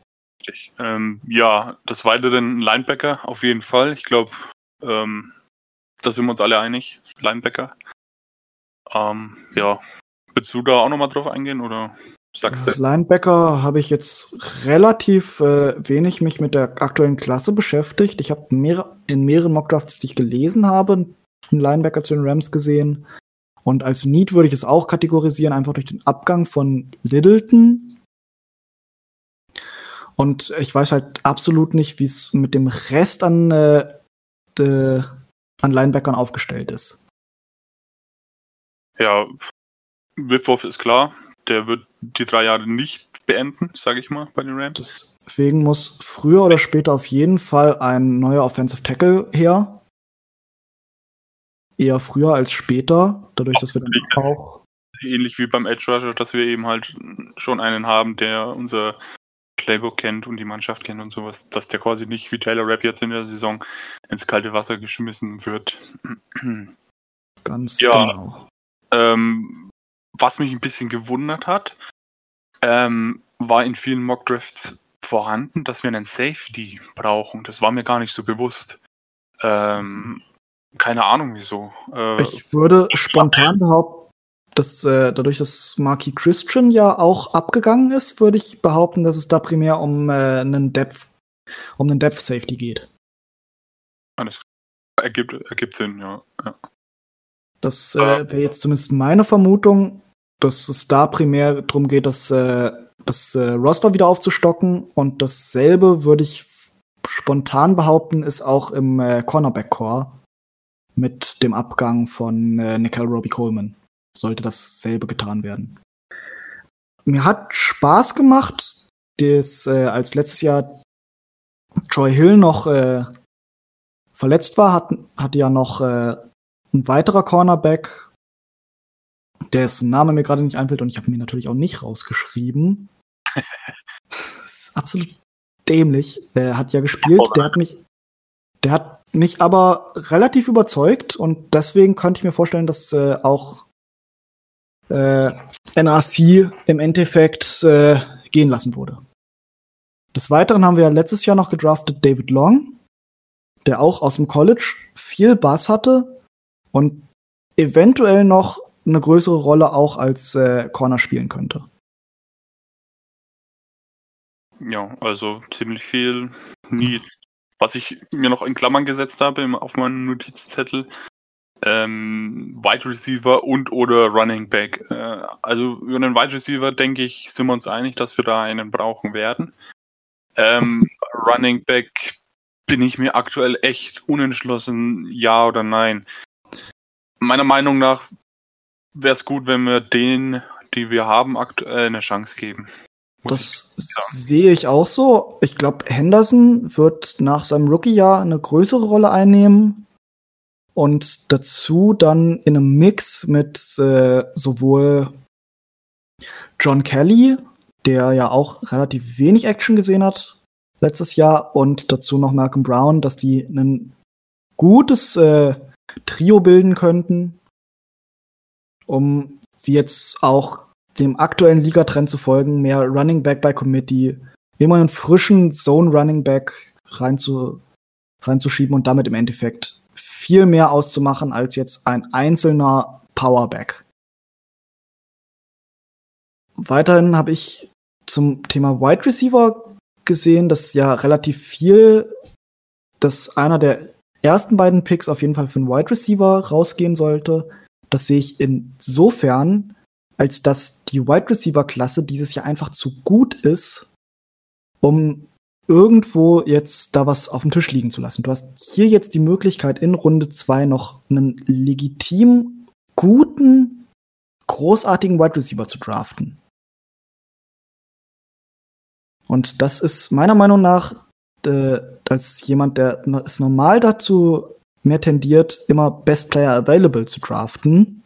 Ähm, ja, des Weiteren Linebacker auf jeden Fall. Ich glaube, ähm, da sind wir uns alle einig. Linebacker. Ähm, ja, Willst du da auch nochmal drauf eingehen oder sagst du?
Linebacker habe ich jetzt relativ äh, wenig mich mit der aktuellen Klasse beschäftigt. Ich habe mehr, in mehreren Mockdrafts, die ich gelesen habe, einen Linebacker zu den Rams gesehen. Und als Need würde ich es auch kategorisieren, einfach durch den Abgang von Littleton. Und ich weiß halt absolut nicht, wie es mit dem Rest an, äh, de, an Linebackern aufgestellt ist.
Ja, Whitworth ist klar, der wird die drei Jahre nicht beenden, sage ich mal, bei den Rams.
Deswegen muss früher oder später auf jeden Fall ein neuer Offensive Tackle her. Eher früher als später, dadurch, dass wir dann auch.
Ähnlich wie beim Edge Rusher, dass wir eben halt schon einen haben, der unser Playbook kennt und die Mannschaft kennt und sowas, dass der quasi nicht wie Taylor Rapp jetzt in der Saison ins kalte Wasser geschmissen wird.
Ganz ja, genau.
Ähm, was mich ein bisschen gewundert hat, ähm, war in vielen Mockdrafts vorhanden, dass wir einen Safety brauchen. Das war mir gar nicht so bewusst. Ähm, keine Ahnung wieso.
Äh, ich würde spontan behaupten, dass äh, dadurch, dass Marky Christian ja auch abgegangen ist, würde ich behaupten, dass es da primär um äh, einen Depth, um einen Depth Safety geht.
Alles ergibt, ergibt Sinn, ja. ja.
Das äh, wäre jetzt zumindest meine Vermutung dass es da primär darum geht, das, äh, das äh, Roster wieder aufzustocken. Und dasselbe würde ich spontan behaupten, ist auch im äh, Cornerback-Core mit dem Abgang von Nickel Robbie Coleman. Sollte dasselbe getan werden. Mir hat Spaß gemacht, das, äh, als letztes Jahr Troy Hill noch äh, verletzt war, hat, hatte ja noch äh, ein weiterer Cornerback dessen Name mir gerade nicht einfällt und ich habe mir natürlich auch nicht rausgeschrieben. [laughs] das ist absolut dämlich. Er hat ja gespielt, der hat mich, der hat mich aber relativ überzeugt und deswegen könnte ich mir vorstellen, dass äh, auch äh, NRC im Endeffekt äh, gehen lassen wurde. Des Weiteren haben wir letztes Jahr noch gedraftet David Long, der auch aus dem College viel Bass hatte und eventuell noch eine größere Rolle auch als äh, Corner spielen könnte.
Ja, also ziemlich viel Needs. Was ich mir noch in Klammern gesetzt habe auf meinem Notizzettel, ähm, Wide Receiver und oder Running Back. Äh, also über einen Wide Receiver, denke ich, sind wir uns einig, dass wir da einen brauchen werden. Ähm, Running Back bin ich mir aktuell echt unentschlossen, ja oder nein. Meiner Meinung nach wäre es gut, wenn wir denen, die wir haben, aktuell eine Chance geben.
Das sehe ich auch so. Ich glaube, Henderson wird nach seinem Rookie-Jahr eine größere Rolle einnehmen und dazu dann in einem Mix mit äh, sowohl John Kelly, der ja auch relativ wenig Action gesehen hat letztes Jahr, und dazu noch Malcolm Brown, dass die ein gutes äh, Trio bilden könnten, um wie jetzt auch dem aktuellen Ligatrend zu folgen, mehr Running Back by Committee, immer einen frischen Zone Running Back reinzu, reinzuschieben und damit im Endeffekt viel mehr auszumachen als jetzt ein einzelner Powerback. Weiterhin habe ich zum Thema Wide Receiver gesehen, dass ja relativ viel, dass einer der ersten beiden Picks auf jeden Fall für einen Wide Receiver rausgehen sollte. Das sehe ich insofern, als dass die Wide Receiver Klasse dieses Jahr einfach zu gut ist, um irgendwo jetzt da was auf dem Tisch liegen zu lassen. Du hast hier jetzt die Möglichkeit, in Runde 2 noch einen legitim guten, großartigen Wide Receiver zu draften. Und das ist meiner Meinung nach, äh, als jemand, der es normal dazu mehr tendiert, immer Best Player Available zu draften,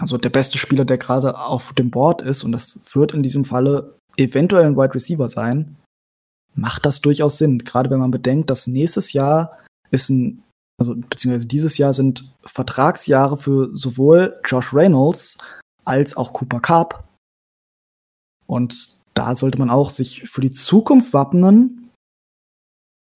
also der beste Spieler, der gerade auf dem Board ist, und das wird in diesem Falle eventuell ein Wide Receiver sein, macht das durchaus Sinn. Gerade wenn man bedenkt, dass nächstes Jahr ist ein, also beziehungsweise dieses Jahr sind Vertragsjahre für sowohl Josh Reynolds als auch Cooper Cup. Und da sollte man auch sich für die Zukunft wappnen,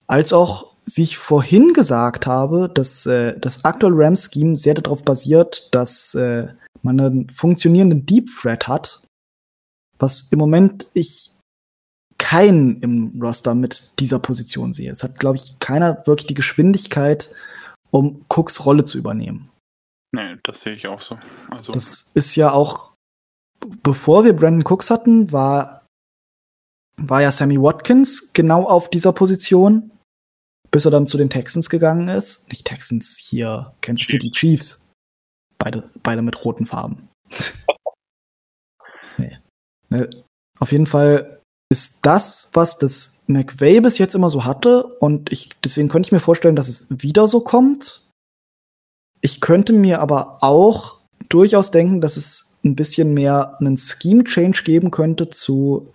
als auch, wie ich vorhin gesagt habe, dass äh, das aktuelle RAM-Scheme sehr darauf basiert, dass äh, man einen funktionierenden Deep Thread hat, was im Moment ich keinen im Roster mit dieser Position sehe. Es hat, glaube ich, keiner wirklich die Geschwindigkeit, um Cooks Rolle zu übernehmen.
Nee, das sehe ich auch so.
Also das ist ja auch, bevor wir Brandon Cooks hatten, war, war ja Sammy Watkins genau auf dieser Position, bis er dann zu den Texans gegangen ist. Nicht Texans hier, Kansas City Chiefs. Beide, beide mit roten Farben. [laughs] nee. Ne, auf jeden Fall ist das, was das McVay bis jetzt immer so hatte. Und ich, deswegen könnte ich mir vorstellen, dass es wieder so kommt. Ich könnte mir aber auch durchaus denken, dass es ein bisschen mehr einen Scheme-Change geben könnte zu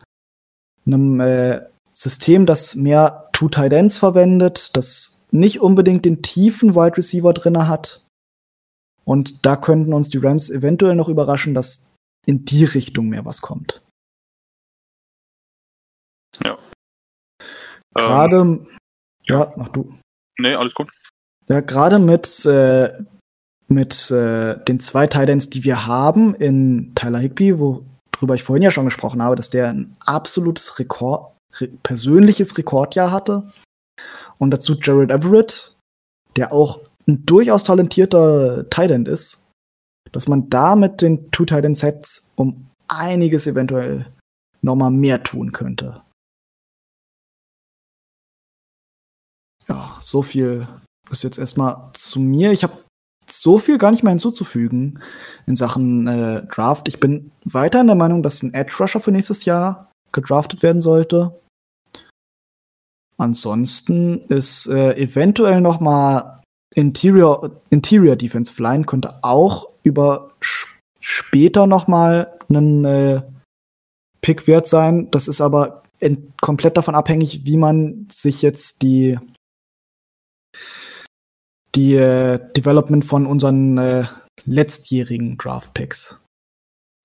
einem äh, System, das mehr Two Tight Ends verwendet, das nicht unbedingt den tiefen Wide Receiver drinne hat, und da könnten uns die Rams eventuell noch überraschen, dass in die Richtung mehr was kommt.
Ja.
Gerade, ähm, ja, mach du.
Nee, alles gut.
Ja, gerade mit, äh, mit äh, den zwei Titans, die wir haben in Tyler Higby, worüber ich vorhin ja schon gesprochen habe, dass der ein absolutes Rekord, re persönliches Rekordjahr hatte. Und dazu Jared Everett, der auch ein durchaus talentierter Tight ist, dass man da mit den Two Tight Sets um einiges eventuell noch mal mehr tun könnte. So viel ist jetzt erstmal zu mir. Ich habe so viel gar nicht mehr hinzuzufügen in Sachen äh, Draft. Ich bin weiter in der Meinung, dass ein Edge Rusher für nächstes Jahr gedraftet werden sollte. Ansonsten ist äh, eventuell noch mal Interior, Interior Defensive Line könnte auch über später nochmal ein äh, Pick wert sein. Das ist aber komplett davon abhängig, wie man sich jetzt die die äh, Development von unseren äh, letztjährigen Draft Picks.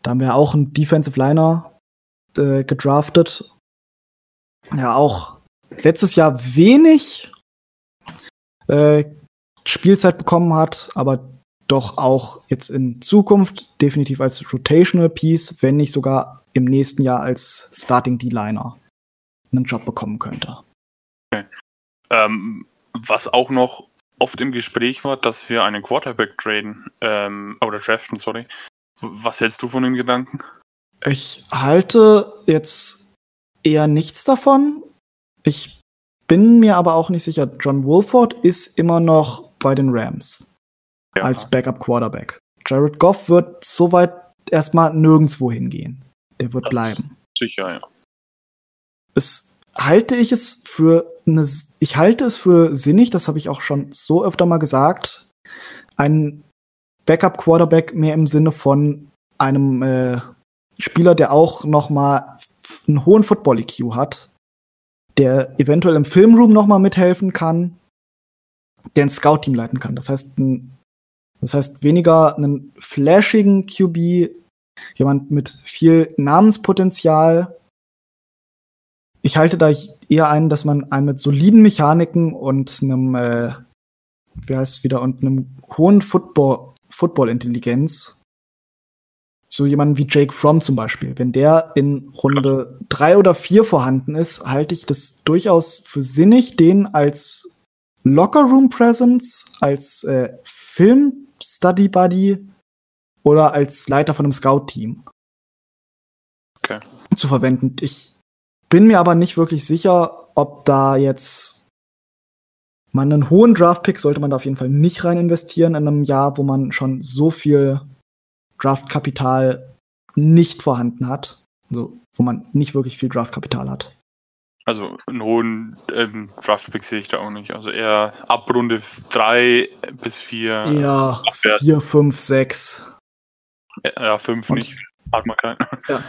Da haben wir auch einen Defensive Liner äh, gedraftet. Ja, auch letztes Jahr wenig äh, Spielzeit bekommen hat, aber doch auch jetzt in Zukunft definitiv als Rotational Piece, wenn nicht sogar im nächsten Jahr als Starting D-Liner einen Job bekommen könnte.
Okay. Ähm, was auch noch oft im Gespräch war, dass wir einen Quarterback traden ähm, oder draften, sorry. Was hältst du von den Gedanken?
Ich halte jetzt eher nichts davon. Ich bin mir aber auch nicht sicher. John Wolford ist immer noch bei den Rams ja. als Backup Quarterback. Jared Goff wird soweit erstmal nirgendwo hingehen. Der wird das bleiben.
sicher, ja.
Es halte ich es für eine, ich halte es für sinnig, das habe ich auch schon so öfter mal gesagt, ein Backup-Quarterback mehr im Sinne von einem äh, Spieler, der auch noch mal einen hohen Football-EQ hat, der eventuell im Filmroom noch mal mithelfen kann, der ein Scout-Team leiten kann. Das heißt, ein, das heißt weniger einen flashigen QB, jemand mit viel Namenspotenzial. Ich halte da eher ein, dass man einen mit soliden Mechaniken und einem, äh, wie heißt es wieder, und einem hohen Football, Football-Intelligenz so jemanden wie Jake Fromm zum Beispiel, wenn der in Runde drei oder vier vorhanden ist, halte ich das durchaus für sinnig, den als Locker-Room Presence, als äh, Film-Study-Buddy oder als Leiter von einem Scout-Team
Okay.
zu verwenden. Ich bin mir aber nicht wirklich sicher, ob da jetzt man einen hohen Draft-Pick sollte man da auf jeden Fall nicht rein investieren in einem Jahr, wo man schon so viel Draftkapital nicht vorhanden hat. Also, wo man nicht wirklich viel Draftkapital hat.
Also einen hohen ähm, Draft-Pick sehe ich da auch nicht. Also eher ab Runde 3 bis 4.
Ja,
abwärts.
4, 5, 6.
Ja, 5
Und-
nicht. Hat man keinen.
Ja.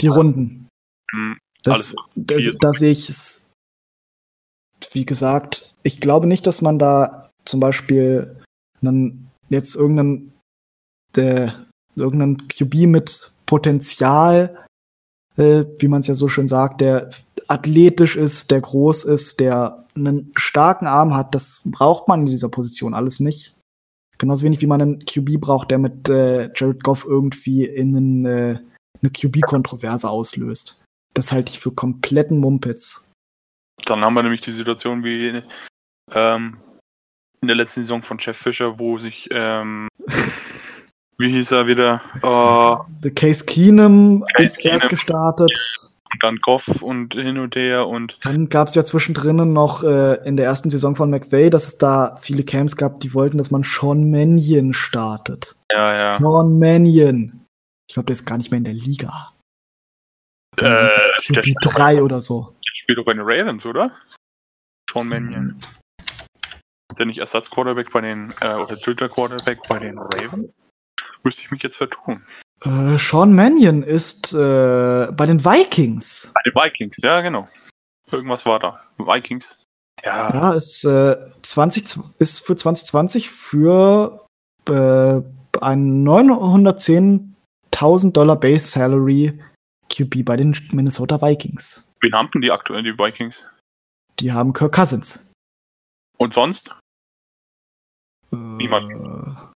Die Runden.
Hm,
Das, das,
vier.
da sehe ich es. Wie gesagt, ich glaube nicht, dass man da zum Beispiel einen, jetzt irgendeinen, der, irgendeinen QB mit Potenzial, äh, wie man es ja so schön sagt, der athletisch ist, der groß ist, der einen starken Arm hat, das braucht man in dieser Position alles nicht. Genauso wenig wie man einen QB braucht, der mit äh, Jared Goff irgendwie in einen, äh, eine QB-Kontroverse auslöst. Das halte ich für kompletten Mumpitz.
Dann haben wir nämlich die Situation wie ähm, in der letzten Saison von Jeff Fischer, wo sich, ähm, [laughs] wie hieß er wieder, äh,
The Case Keenum
Case
ist erst
Keenum.
gestartet.
und dann Goff und hin und her und
Dann gab es ja zwischendrin noch äh, in der ersten Saison von McVay, dass es da viele Camps gab, die wollten, dass man Sean Mannion startet.
ja, ja.
Sean Mannion. Ich glaube, der ist gar nicht mehr in der Liga.
Äh, der
QB
spielt
3 oder so.
spielt doch bei den Ravens, oder? Sean Mannion. Ist der nicht Ersatzquarterback bei den, äh, oder dritter Quarterback bei den Ravens? Müsste ich mich jetzt vertun.
Äh, Sean Mannion ist äh, bei den Vikings.
Bei den Vikings, ja, genau. Irgendwas war da. Vikings. Ja,
Ja, ist, äh, 20, ist für 2020 für äh, ein 910.000 Dollar Base Salary QB bei den Minnesota Vikings.
wen haben denn die aktuell, die Vikings?
Die haben Kirk Cousins.
Und sonst?
Niemand.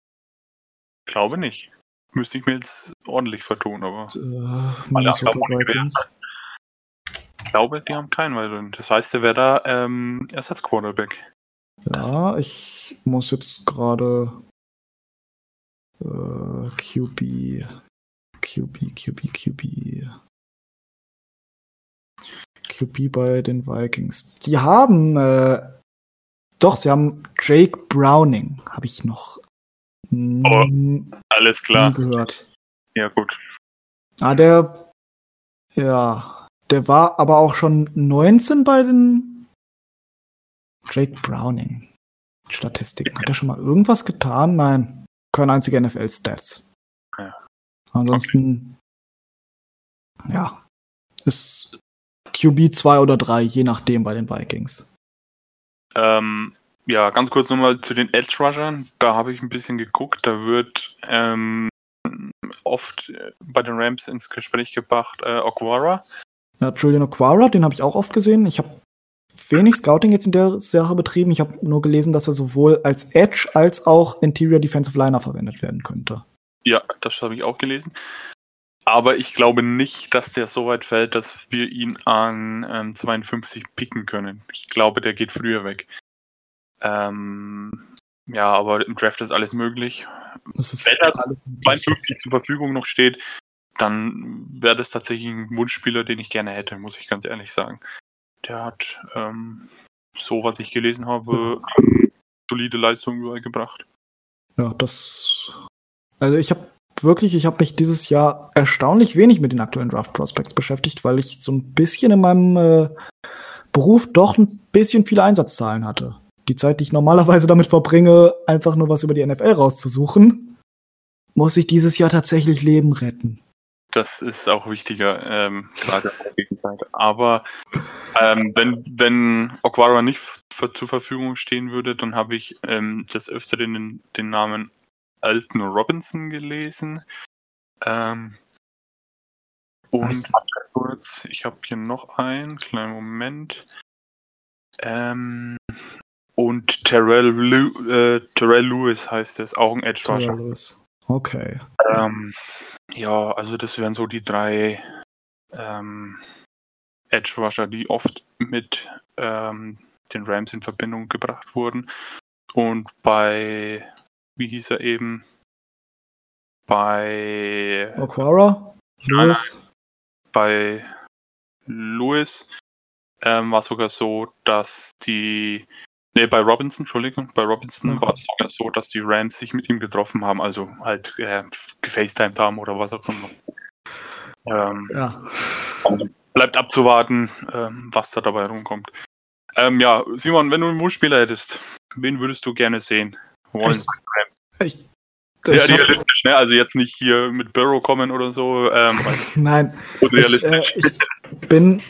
Glaube nicht. Müsste ich mir jetzt ordentlich vertun, aber
Äh, Minnesota Vikings.
ich glaube, die haben keinen weiteren. Das heißt, der wäre da ähm, Ersatzquarterback.
Ja, ich muss jetzt gerade äh, QB, QB, QB, QB. QB bei den Vikings. Die haben, äh, doch, sie haben Jake Browning, habe ich noch nie
Alles klar.
gehört.
Ja, gut.
Ah, der, ja, der war aber auch schon 19 bei den Jake Browning. Statistiken. Hat er schon mal irgendwas getan? Nein. Keine einzige NFL-Stats.
Ja.
Ansonsten, ja, ist QB 2 oder 3, je nachdem bei den Vikings.
Ähm, ja, ganz kurz nochmal zu den Edge Rushern. Da habe ich ein bisschen geguckt. Da wird ähm, oft äh, bei den Rams ins Gespräch gebracht äh, Okwara.
Ja, Julian Okwara, den habe ich auch oft gesehen. Ich habe wenig Scouting jetzt in der Sache betrieben. Ich habe nur gelesen, dass er sowohl als Edge als auch Interior Defensive Liner verwendet werden könnte.
Ja, das habe ich auch gelesen. Aber ich glaube nicht, dass der so weit fällt, dass wir ihn an ähm, 52 picken können. Ich glaube, der geht früher weg. Ähm, ja, aber im Draft ist alles möglich.
Ist
Wenn er
alles möglich.
52 zur Verfügung noch steht, dann wäre das tatsächlich ein Wunschspieler, den ich gerne hätte, muss ich ganz ehrlich sagen. Der hat, ähm, so was ich gelesen habe, solide Leistungen überall gebracht.
Ja, das. Also ich habe wirklich, ich habe mich dieses Jahr erstaunlich wenig mit den aktuellen Draft Prospects beschäftigt, weil ich so ein bisschen in meinem äh, Beruf doch ein bisschen viele Einsatzzahlen hatte. Die Zeit, die ich normalerweise damit verbringe, einfach nur was über die NFL rauszusuchen, muss ich dieses Jahr tatsächlich Leben retten.
Das ist auch wichtiger, ähm, gerade in der Gegenzeit. Aber ähm, wenn, wenn Okwara nicht zur Verfügung stehen würde, dann habe ich ähm, des Öfteren den, den Namen Alton Robinson gelesen. Ähm, und kurz, ich habe hier noch einen, kleinen Moment. Ähm, und Terrell, Lew äh, Terrell Lewis heißt es, auch ein Edge Rusher.
Okay.
Ähm, ja, also das wären so die drei ähm, Edge Rusher, die oft mit ähm, den Rams in Verbindung gebracht wurden. Und bei, wie hieß er eben? Bei
Aquara?
Lewis? Bei Lewis ähm, war sogar so, dass die Nee, bei Robinson, Entschuldigung, bei Robinson mhm. war es sogar so, dass die Rams sich mit ihm getroffen haben, also halt äh, gefacetimed haben oder was auch immer. Ähm, ja. Bleibt abzuwarten, ähm, was da dabei rumkommt. Ähm, ja, Simon, wenn du einen Wunschspieler hättest, wen würdest du gerne sehen wollen? Ich, ja, realistisch, ne? Also jetzt nicht hier mit Burrow kommen oder so. Ähm, [laughs]
Nein. Realistisch. Ich, äh, ich, bin,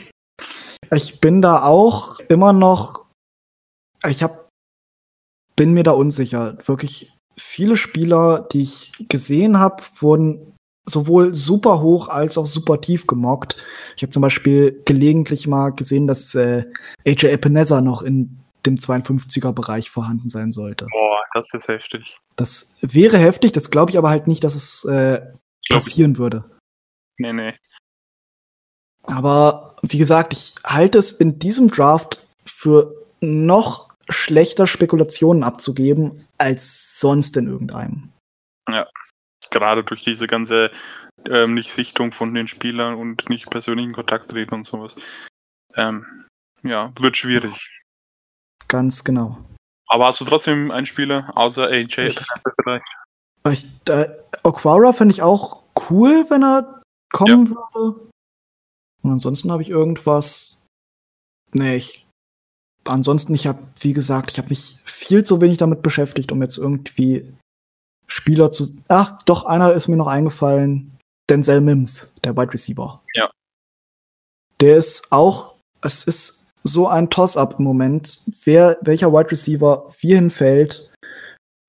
ich bin da auch immer noch ich hab, bin mir da unsicher. Wirklich viele Spieler, die ich gesehen habe, wurden sowohl super hoch als auch super tief gemockt. Ich habe zum Beispiel gelegentlich mal gesehen, dass äh, AJ Epineza noch in dem 52er-Bereich vorhanden sein sollte.
Boah, das ist heftig.
Das wäre heftig, das glaube ich aber halt nicht, dass es äh, passieren würde.
Nee, nee.
Aber wie gesagt, ich halte es in diesem Draft für noch schlechter Spekulationen abzugeben als sonst in irgendeinem.
Ja, gerade durch diese ganze ähm, Nicht-Sichtung von den Spielern und nicht persönlichen Kontakt reden und sowas. Ähm, ja, wird schwierig.
Ganz genau.
Aber hast du trotzdem einen Spieler außer AJ
vielleicht? Ich, äh, Aquara finde ich auch cool, wenn er kommen ja. würde. Und ansonsten habe ich irgendwas. Nee, ich ansonsten, ich habe, wie gesagt, ich habe mich viel zu wenig damit beschäftigt, um jetzt irgendwie Spieler zu. Ach, doch, einer ist mir noch eingefallen. Denzel Mims, der Wide Receiver.
Ja.
Der ist auch, es ist so ein Toss-up im Moment, wer, welcher Wide Receiver wie hinfällt.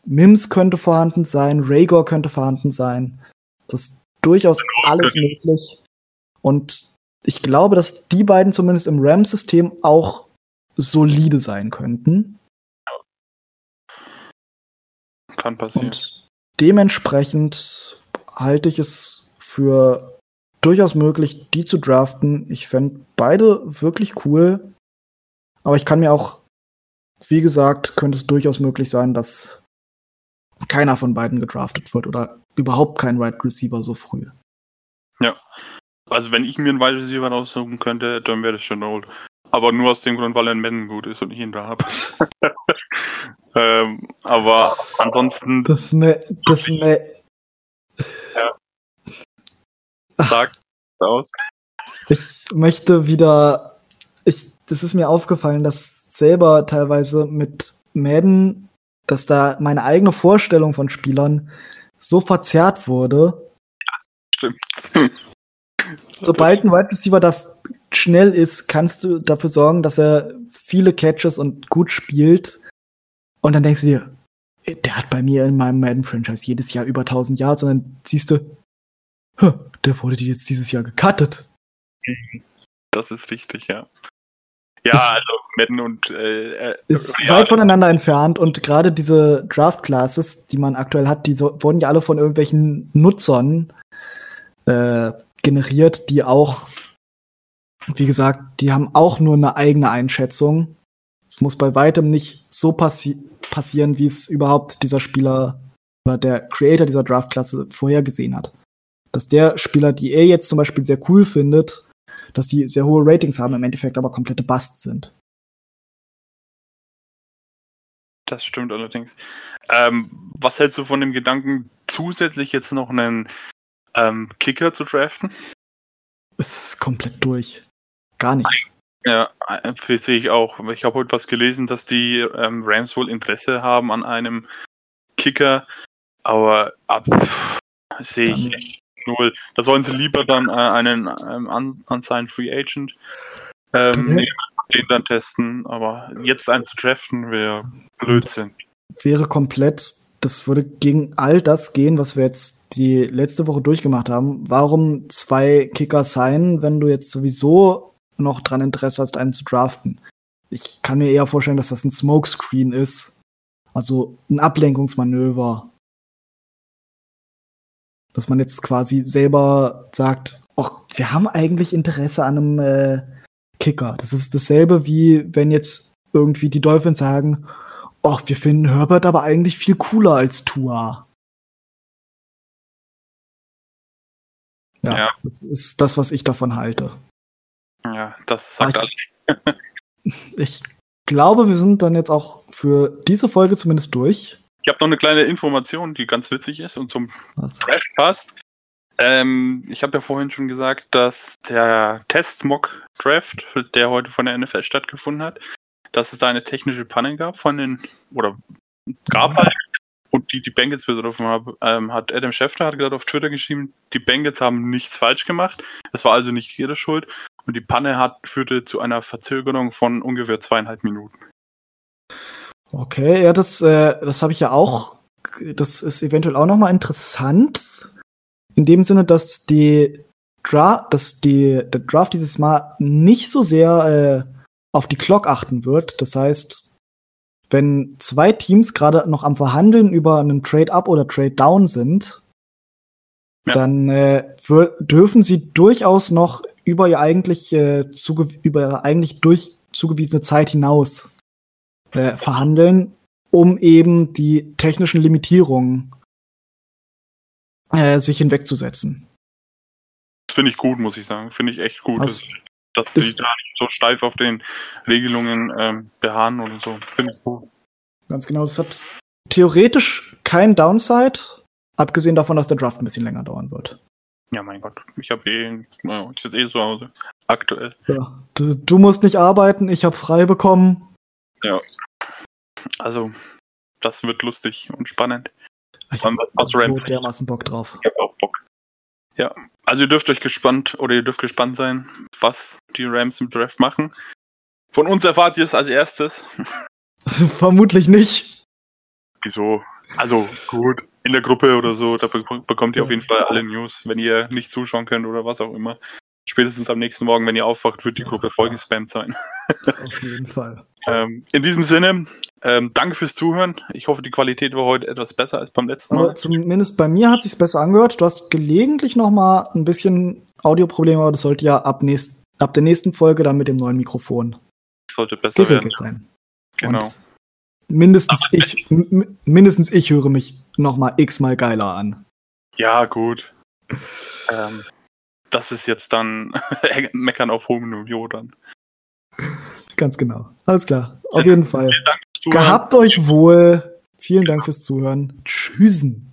Mims könnte vorhanden sein, Rhaegar könnte vorhanden sein. Das ist durchaus alles möglich. Und ich glaube, dass die beiden zumindest im RAM-System auch solide sein könnten.
Kann passieren.
Und dementsprechend halte ich es für durchaus möglich, die zu draften. Ich fände beide wirklich cool. Aber ich kann mir auch, wie gesagt, könnte es durchaus möglich sein, dass keiner von beiden gedraftet wird oder überhaupt kein Wide right Receiver so früh.
Ja. Also wenn ich mir einen Wide Receiver aussuchen könnte, dann wäre das schon old. Aber nur aus dem Grund, weil er in Madden gut ist und ich ihn da habe. [laughs] ähm, aber ansonsten.
Das ne, das ne.
Ja. Sag [laughs] aus.
Ich möchte wieder. Ich, das ist mir aufgefallen, dass selber teilweise mit Madden, dass da meine eigene Vorstellung von Spielern so verzerrt wurde.
Stimmt. [laughs]
Sobald ein Wide Receiver da schnell ist, kannst du dafür sorgen, dass er viele Catches und gut spielt. Und dann denkst du dir, der hat bei mir in meinem Madden-Franchise jedes Jahr über 1000 Yards und dann siehst du, der wurde jetzt dieses Jahr gecuttet.
Das ist richtig, ja. Ja, also Madden und
äh, äh ist ja, weit voneinander entfernt und gerade diese Draft Classes, die man aktuell hat, die so, wurden ja alle von irgendwelchen Nutzern äh, generiert, die auch wie gesagt, die haben auch nur eine eigene Einschätzung. Es muss bei weitem nicht so passi passieren, wie es überhaupt dieser Spieler oder der Creator dieser Draftklasse vorhergesehen hat. Dass der Spieler, die er jetzt zum Beispiel sehr cool findet, dass die sehr hohe Ratings haben, im Endeffekt aber komplette Busts sind.
Das stimmt allerdings. Ähm, was hältst du von dem Gedanken, zusätzlich jetzt noch einen ähm, Kicker zu draften.
Es ist komplett durch. Gar nichts.
Ja, äh, sehe ich auch. Ich habe heute was gelesen, dass die ähm, Rams wohl Interesse haben an einem Kicker, aber ab sehe ich echt null. Da sollen sie lieber dann äh, einen ähm, seinen Free Agent ähm,
Mhm.
nehmen, den dann testen, aber jetzt einen zu draften wäre Blödsinn.
Wäre komplett, das würde gegen all das gehen, was wir jetzt die letzte Woche durchgemacht haben. Warum zwei Kicker sein, wenn du jetzt sowieso noch dran Interesse hast, einen zu draften? Ich kann mir eher vorstellen, dass das ein Smokescreen ist. Also ein Ablenkungsmanöver. Dass man jetzt quasi selber sagt, ach, wir haben eigentlich Interesse an einem äh, Kicker. Das ist dasselbe wie wenn jetzt irgendwie die Dolphins sagen, ach, wir finden Herbert aber eigentlich viel cooler als Tua. Ja,
Ja.
das ist das, was ich davon halte.
Ja, das sagt
Ah,
alles. [laughs]
Ich glaube, wir sind dann jetzt auch für diese Folge zumindest durch.
Ich habe noch eine kleine Information, die ganz witzig ist und zum
Was?
Draft passt. Ähm, ich habe ja vorhin schon gesagt, dass der Test-Mock-Draft, der heute von der NFL stattgefunden hat, dass es da eine technische Panne gab von den, oder gab halt, und die die Bengals betroffen haben, ähm, hat Adam Schefter hat gerade auf Twitter geschrieben, die Bengals haben nichts falsch gemacht. Es war also nicht ihre Schuld. Und die Panne hat, führte zu einer Verzögerung von ungefähr zweieinhalb Minuten.
Okay, ja, das, äh, das habe ich ja auch. Das ist eventuell auch noch mal interessant. In dem Sinne, dass die Dra dass die, der Draft dieses Mal nicht so sehr äh, auf die Clock achten wird. Das heißt, wenn zwei Teams gerade noch am Verhandeln über einen Trade-Up oder Trade-Down sind,
Ja.
dann äh, dürfen sie durchaus noch über ihr eigentlich äh, zuge über ihre eigentlich durch zugewiesene Zeit hinaus äh, verhandeln, um eben die technischen Limitierungen äh, sich hinwegzusetzen.
Das finde ich gut, muss ich sagen. Finde ich echt gut,
Also,
dass, dass die da nicht so steif auf den Regelungen ähm, beharren oder so. Finde ich gut.
Ganz genau, das hat theoretisch kein Downside, abgesehen davon, dass der Draft ein bisschen länger dauern wird.
Ja, mein Gott. Ich habe eh, ich sitze eh zu Hause. Aktuell.
Ja. Du, du musst nicht arbeiten, ich habe frei bekommen.
Also, das wird lustig und spannend.
Ich habe so dermaßen Bock drauf.
Ich habe auch Bock. Ja. Also ihr dürft euch gespannt oder ihr dürft gespannt sein, was die Rams im Draft machen. Von uns erfahrt ihr es als erstes. [laughs]
Vermutlich nicht.
Wieso? Also gut, in der Gruppe oder so, da bek- bekommt ihr auf jeden Fall alle News, wenn ihr nicht zuschauen könnt oder was auch immer. Spätestens am nächsten Morgen, wenn ihr aufwacht, wird die Gruppe voll gespammt sein.
Auf jeden Fall.
Ähm, in diesem Sinne, ähm, danke fürs Zuhören. Ich hoffe, die Qualität war heute etwas besser als beim letzten
Aber
Mal.
zumindest bei mir hat sich's besser angehört. Du hast gelegentlich noch mal ein bisschen Audioprobleme, aber das sollte ja ab, nächst, ab der nächsten Folge dann mit dem neuen Mikrofon
Sollte besser werden.
geregelt sein.
Genau.
Und mindestens ich, mindestens ich höre mich noch mal x-mal geiler an.
Ja, gut. Ähm, das ist jetzt dann [laughs] Meckern auf hohem Niveau dann.
Ganz genau. Alles klar. Auf jeden Fall. Gehabt euch wohl. Vielen Dank fürs Zuhören. Tschüssen.